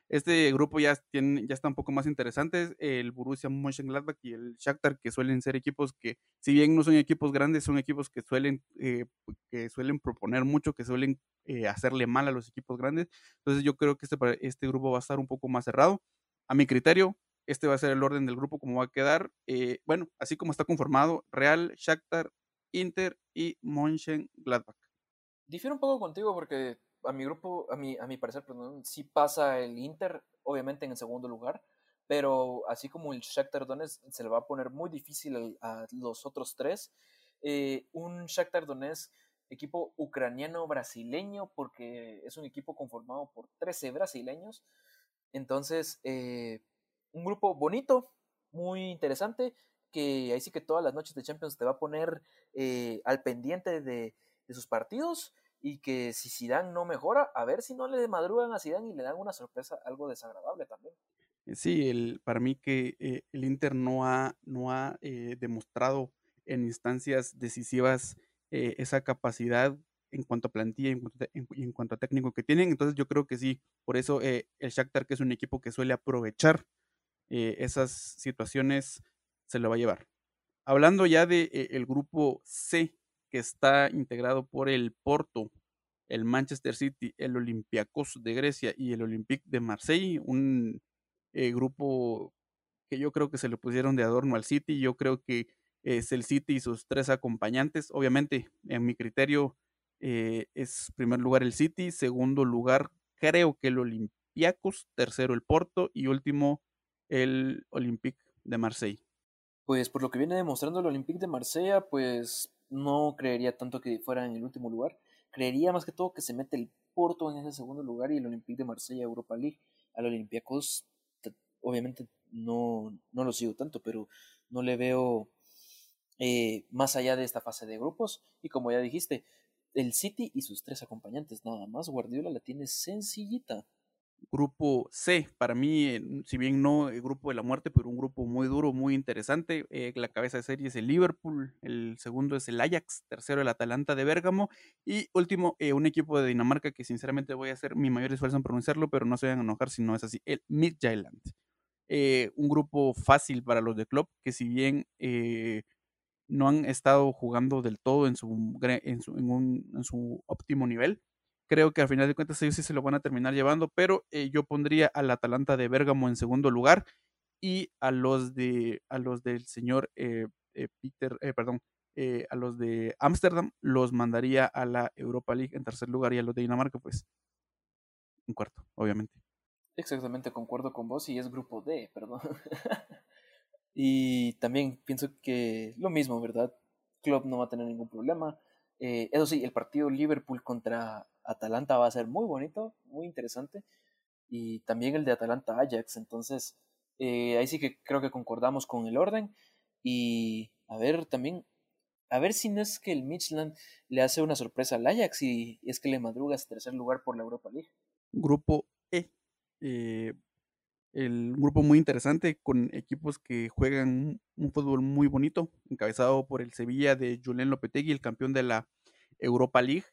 Este grupo ya, tiene, ya está un poco más interesante. El Borussia Mönchengladbach y el Shakhtar, que suelen ser equipos que, si bien no son equipos grandes, son equipos que suelen, eh, que suelen proponer mucho, que suelen eh, hacerle mal a los equipos grandes. Entonces yo creo que este, este grupo va a estar un poco más cerrado. A mi criterio, este va a ser el orden del grupo como va a quedar. Eh, bueno, así como está conformado, Real, Shakhtar, Inter y Mönchengladbach. Difiero un poco contigo porque a mi grupo, a mi, a mi parecer, perdón, sí pasa el Inter, obviamente en el segundo lugar, pero así como el Shakhtar Donetsk se le va a poner muy difícil a, los otros tres. Eh, un Shakhtar Donetsk, equipo ucraniano-brasileño, porque es un equipo conformado por 13 brasileños. Entonces, eh, un grupo bonito, muy interesante, que ahí sí que todas las noches de Champions te va a poner eh, al pendiente de, sus partidos y que si Zidane no mejora, a ver si no le madrugan a Zidane y le dan una sorpresa algo desagradable también. Eh, sí, el, para mí que eh, el Inter no ha, no ha eh, demostrado en instancias decisivas esa capacidad en cuanto a plantilla y en, en, cuanto a técnico que tienen. Entonces yo creo que sí, por eso el Shakhtar, que es un equipo que suele aprovechar esas situaciones, se lo va a llevar. Hablando ya del de, el grupo C, que está integrado por el Porto, el Manchester City, el Olympiacos de Grecia y el Olympique de Marseille, un eh, grupo que yo creo que se le pusieron de adorno al City, yo creo que es el City y sus tres acompañantes, obviamente en mi criterio eh, es primer lugar el City, segundo lugar creo que el Olympiacos, tercero el Porto y último el Olympique de Marseille. Pues por lo que viene demostrando el Olympique de Marsella, pues no creería tanto que fuera en el último lugar. Creería más que todo que se mete el Porto en ese segundo lugar y el Olympique de Marsella Europa League. Al Olympiacos, obviamente no, no lo sigo tanto, pero no le veo eh, más allá de esta fase de grupos. Y como ya dijiste, el City y sus tres acompañantes, nada más. Guardiola la tiene sencillita. Grupo C, para mí, eh, si bien no el grupo de la muerte, pero un grupo muy duro, muy interesante. Eh, la cabeza de serie es el Liverpool, el segundo es el Ajax, tercero el Atalanta de Bérgamo y último eh, un equipo de Dinamarca que sinceramente voy a hacer mi mayor esfuerzo en pronunciarlo, pero no se vayan a enojar si no es así, el Midtjylland. un grupo fácil para los de club que si bien no han estado jugando del todo en su, en su, en su óptimo nivel, Creo que al final de cuentas ellos sí se lo van a terminar llevando, pero eh, yo pondría al Atalanta de Bérgamo en segundo lugar y a los de a los del señor eh, eh, Peter, perdón, a los de Ámsterdam los mandaría a la Europa League en tercer lugar y a los de Dinamarca pues en cuarto, obviamente. Exactamente, concuerdo con vos y es grupo D, perdón. y también pienso que lo mismo, ¿verdad? Club no va a tener ningún problema. Eh, eso sí, el partido Liverpool contra Atalanta va a ser muy bonito, muy interesante. Y también el de Atalanta-Ajax. Entonces, eh, ahí sí que creo que concordamos con el orden. Y a ver también, a ver si no es que el Midland le hace una sorpresa al Ajax y es que le madruga ese tercer lugar por la Europa League. Grupo E. eh, el grupo muy interesante con equipos que juegan un, un fútbol muy bonito, encabezado por el Sevilla de Julen Lopetegui, el campeón de la Europa League,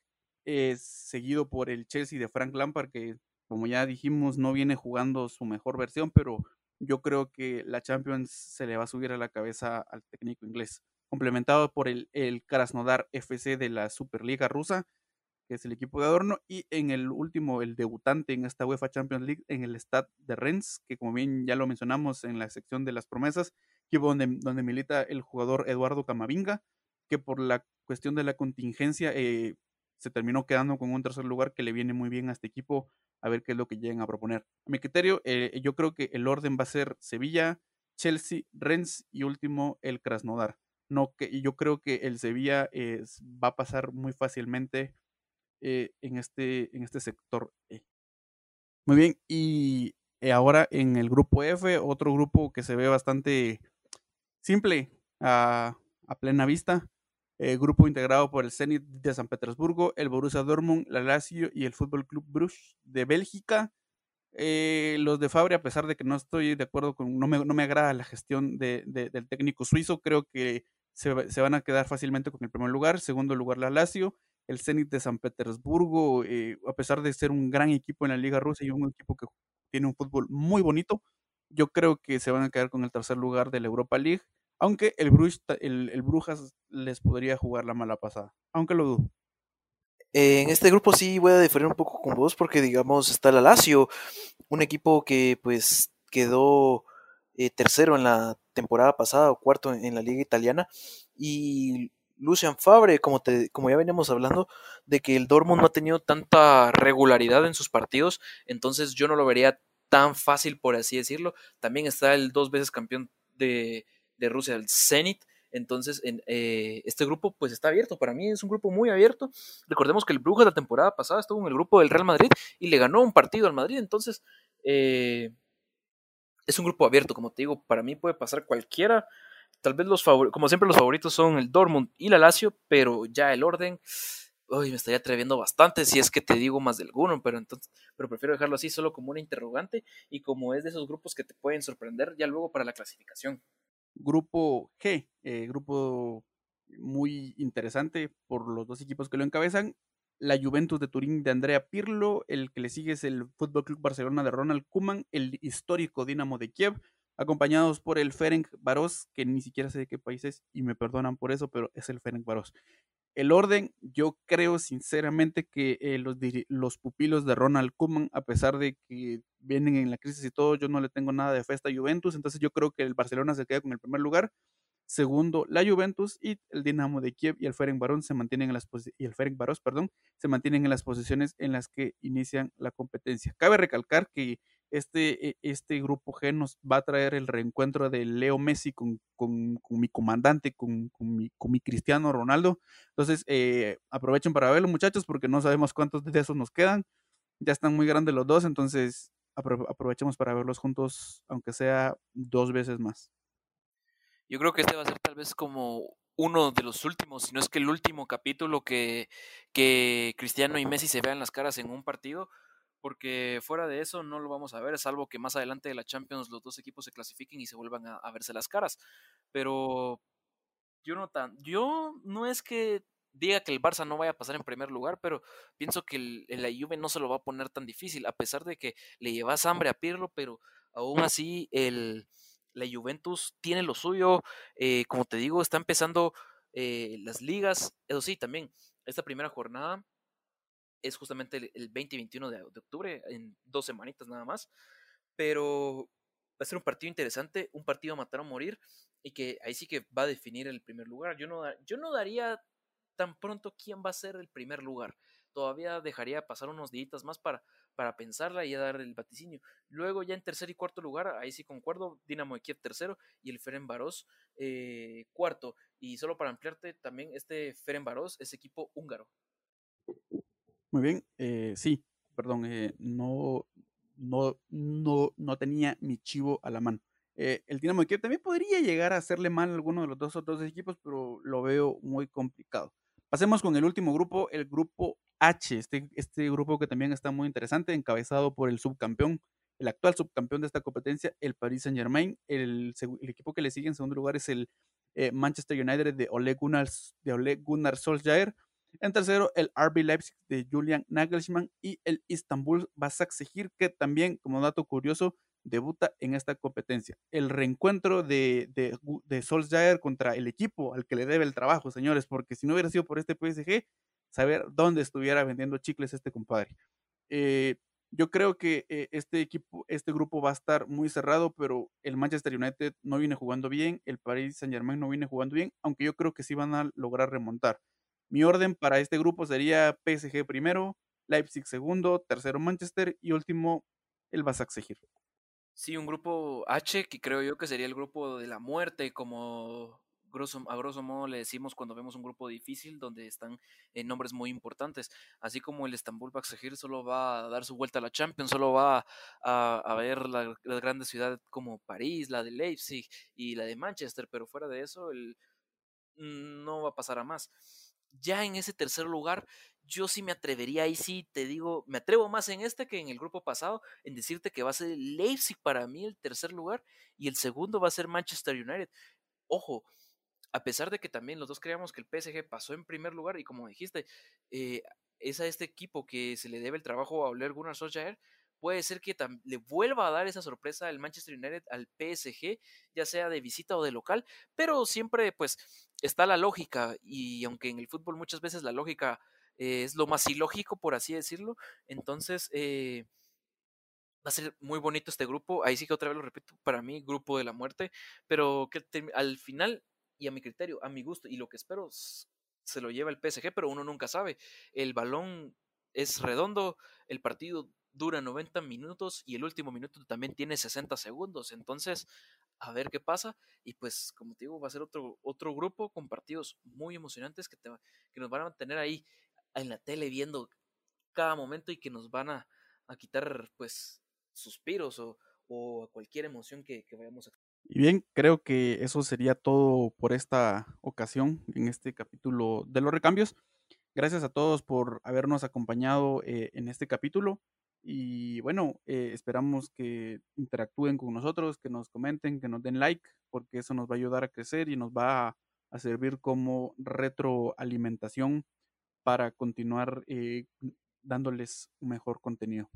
seguido por el Chelsea de Frank Lampard, que como ya dijimos no viene jugando su mejor versión, pero yo creo que la Champions se le va a subir a la cabeza al técnico inglés, complementado por el, el Krasnodar FC de la Superliga rusa, que es el equipo de Adorno, y en el último, el debutante en esta UEFA Champions League, en el Stade de Rennes, que como bien ya lo mencionamos en la sección de las promesas, equipo donde, donde milita el jugador Eduardo Camavinga, que por la cuestión de la contingencia eh, se terminó quedando con un tercer lugar que le viene muy bien a este equipo, a ver qué es lo que llegan a proponer. A mi criterio, eh, yo creo que el orden va a ser Sevilla, Chelsea, Rennes y último el Krasnodar. No, que, yo creo que el Sevilla eh, va a pasar muy fácilmente eh, en, este, en este sector E. Muy bien, y ahora en el grupo F, otro grupo que se ve bastante simple a plena vista. Eh, grupo integrado por el Zenit de San Petersburgo, el Borussia Dortmund, la Lazio y el Fútbol Club Bruges de Bélgica. Eh, los de Fabri, a pesar de que no estoy de acuerdo con, no me, no me agrada la gestión de, de, del técnico suizo, creo que se, se, van a quedar fácilmente con el primer lugar. Segundo lugar, la Lazio el Zenit de San Petersburgo, eh, a pesar de ser un gran equipo en la Liga Rusa y un equipo que tiene un fútbol muy bonito, yo creo que se van a quedar con el tercer lugar de la Europa League, aunque el, Bruges, el, el Brujas les podría jugar la mala pasada, aunque lo dudo. Eh, en este grupo sí voy a diferir un poco con vos porque digamos está la Lazio, un equipo que pues quedó eh, tercero en la temporada pasada o cuarto en, en la liga italiana y Lucian Fabre, como, te, como ya veníamos hablando, de que el Dortmund no ha tenido tanta regularidad en sus partidos, entonces yo no lo vería tan fácil, por así decirlo. También está el dos veces campeón de, de Rusia, el Zenit. Entonces, en, eh, este grupo pues está abierto. Para mí es un grupo muy abierto. Recordemos que el Brujas la temporada pasada estuvo en el grupo del Real Madrid y le ganó un partido al Madrid. Entonces, eh, es un grupo abierto, como te digo. Para mí puede pasar cualquiera tal vez los favoritos, como siempre los favoritos son el Dortmund y la Lazio, pero ya el orden, uy, me estaría atreviendo bastante si es que te digo más de alguno, pero entonces, pero prefiero dejarlo así solo como una interrogante y como es de esos grupos que te pueden sorprender ya luego para la clasificación. Grupo G, eh, grupo muy interesante por los dos equipos que lo encabezan. La Juventus de Turín de Andrea Pirlo, el que le sigue es el Fútbol Club Barcelona de Ronald Koeman, el histórico Dinamo de Kiev, acompañados por el Ferenc Varos, que ni siquiera sé de qué país es, y me perdonan por eso, pero es el Ferenc Varos. El orden, yo creo sinceramente que eh, los, los, pupilos de Ronald Koeman, a pesar de que vienen en la crisis y todo, yo no le tengo nada de fe a Juventus, entonces yo creo que el Barcelona se queda con el primer lugar. Segundo, la Juventus y el Dinamo de Kiev y el Ferenc Barón se mantienen en las y el perdón, se mantienen en las posiciones en las que inician la competencia. Cabe recalcar que este, e, este grupo G nos va a traer el reencuentro de Leo Messi con, con, mi comandante, con, mi, con mi Cristiano Ronaldo. Entonces, eh, aprovechen para verlo, muchachos, porque no sabemos cuántos de esos nos quedan. Ya están muy grandes los dos, entonces apro aprovechemos para verlos juntos, aunque sea dos veces más. Yo creo que este va a ser tal vez como uno de los últimos, si no es que el último capítulo que, que Cristiano y Messi se vean las caras en un partido porque fuera de eso no lo vamos a ver, salvo que más adelante de la Champions los dos equipos se clasifiquen y se vuelvan a, verse las caras. Pero yo no tan, yo no es que diga que el Barça no vaya a pasar en primer lugar, pero pienso que el, el, la Juve no se lo va a poner tan difícil, a pesar de que le llevas hambre a Pirlo, pero aún así el, la Juventus tiene lo suyo, eh, como te digo, está empezando eh, las ligas, eso sí, también, esta primera jornada es justamente el, el 20 y 21 de, octubre, en dos semanitas nada más. Pero va a ser un partido interesante, un partido a matar o morir, y que ahí sí que va a definir el primer lugar. Yo no, yo no daría tan pronto quién va a ser el primer lugar. Todavía dejaría pasar unos días más para, para pensarla y ya dar el vaticinio. Luego ya en tercer y cuarto lugar, ahí sí concuerdo, Dinamo de Kiev tercero y el Ferencváros eh, cuarto. Y solo para ampliarte, también este Ferencváros es equipo húngaro. Muy bien, eh, sí, perdón, eh, no, no, no, no tenía mi chivo a la mano. Eh, el Dinamo de Kiev también podría llegar a hacerle mal a alguno de los dos otros equipos, pero lo veo muy complicado. Pasemos con el último grupo, el grupo H, este, este grupo que también está muy interesante, encabezado por el subcampeón, el actual subcampeón de esta competencia, el Paris Saint Germain. El, equipo que le sigue en segundo lugar es el eh, Manchester United de Ole Gunnar, de Ole Gunnar Solskjaer. En tercero, el RB Leipzig de Julian Nagelsmann y el Istanbul Basaksehir, que también, como dato curioso, debuta en esta competencia. El reencuentro de, de, de Solskjaer contra el equipo al que le debe el trabajo, señores, porque si no hubiera sido por este PSG, saber dónde estuviera vendiendo chicles este compadre. Eh, yo creo que eh, este equipo, este grupo va a estar muy cerrado, pero el Manchester United no viene jugando bien, el Paris Saint Germain no viene jugando bien, aunque yo creo que sí van a lograr remontar. Mi orden para este grupo sería PSG primero, Leipzig segundo, tercero Manchester y último el Basaksehir. Sí, un grupo H que creo yo que sería el grupo de la muerte, como grosso, a grosso modo le decimos cuando vemos un grupo difícil donde están eh, nombres muy importantes. Así como el Istanbul Basaksehir solo va a dar su vuelta a la Champions, solo va a, ver la- las grandes ciudades como París, la de Leipzig y la de Manchester, pero fuera de eso el, mm, no va a pasar a más. Ya en ese tercer lugar, yo sí me atrevería, ahí sí te digo, me atrevo más en este que en el grupo pasado, en decirte que va a ser Leipzig para mí el tercer lugar y el segundo va a ser Manchester United. Ojo, a pesar de que también los dos creíamos que el PSG pasó en primer lugar y como dijiste, eh, es a este equipo que se le debe el trabajo a Ole Gunnar Solskjaer, puede ser que le vuelva a dar esa sorpresa el Manchester United al PSG, ya sea de visita o de local, pero siempre pues está la lógica y aunque en el fútbol muchas veces la lógica eh, es lo más ilógico, por así decirlo, entonces eh, va a ser muy bonito este grupo, ahí sí que otra vez lo repito, para mí grupo de la muerte, pero que al final y a mi criterio, a mi gusto y lo que espero se lo lleva el PSG, pero uno nunca sabe. El balón es redondo, el partido dura 90 minutos y el último minuto también tiene 60 segundos, entonces a ver qué pasa y pues como te digo va a ser otro otro grupo con partidos muy emocionantes que te que nos van a mantener ahí en la tele viendo cada momento y que nos van a, a quitar pues suspiros o, o cualquier emoción que, que vayamos a Y bien, creo que eso sería todo por esta ocasión en este capítulo de los recambios. Gracias a todos por habernos acompañado eh, en este capítulo. Y bueno, eh, esperamos que interactúen con nosotros, que nos comenten, que nos den like, porque eso nos va a ayudar a crecer y nos va a, servir como retroalimentación para continuar eh, dándoles un mejor contenido.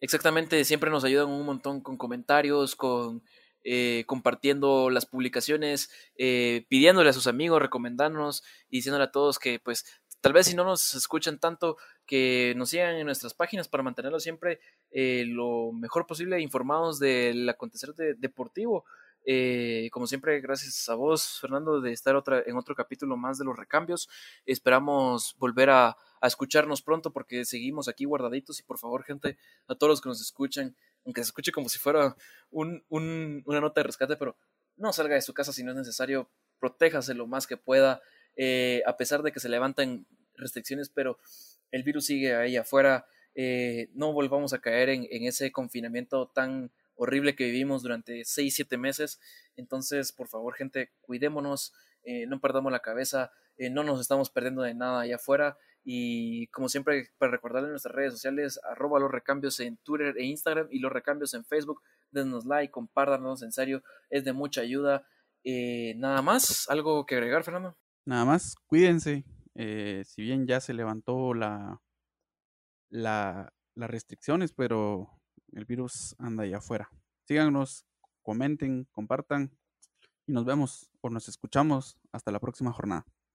Exactamente, siempre nos ayudan un montón con comentarios, con eh, compartiendo las publicaciones, eh, pidiéndole a sus amigos, recomendándonos y diciéndole a todos que pues tal vez si no nos escuchan tanto, que nos sigan en nuestras páginas para mantenerlos siempre eh, lo mejor posible informados del acontecer de- deportivo. Eh, como siempre, gracias a vos, Fernando, de estar otra, en otro capítulo más de los recambios. Esperamos volver a, escucharnos pronto porque seguimos aquí guardaditos y por favor, gente, a todos los que nos escuchan, aunque se escuche como si fuera un- una nota de rescate, pero no salga de su casa si no es necesario, protéjase lo más que pueda, eh, a pesar de que se levantan restricciones, pero el virus sigue ahí afuera, eh, no volvamos a caer en, ese confinamiento tan horrible que vivimos durante 6, 7 meses, entonces por favor gente, cuidémonos, eh, no perdamos la cabeza, eh, no nos estamos perdiendo de nada allá afuera, y como siempre, para recordarle en nuestras redes sociales, arroba los recambios en Twitter e Instagram y los recambios en Facebook. Denos like, compártanos, en serio, es de mucha ayuda. Nada más, algo que agregar, Fernando. Nada más, cuídense. Eh, si bien ya se levantó la, la, las restricciones, pero el virus anda allá afuera. Síganos, comenten, compartan y nos vemos o nos escuchamos hasta la próxima jornada.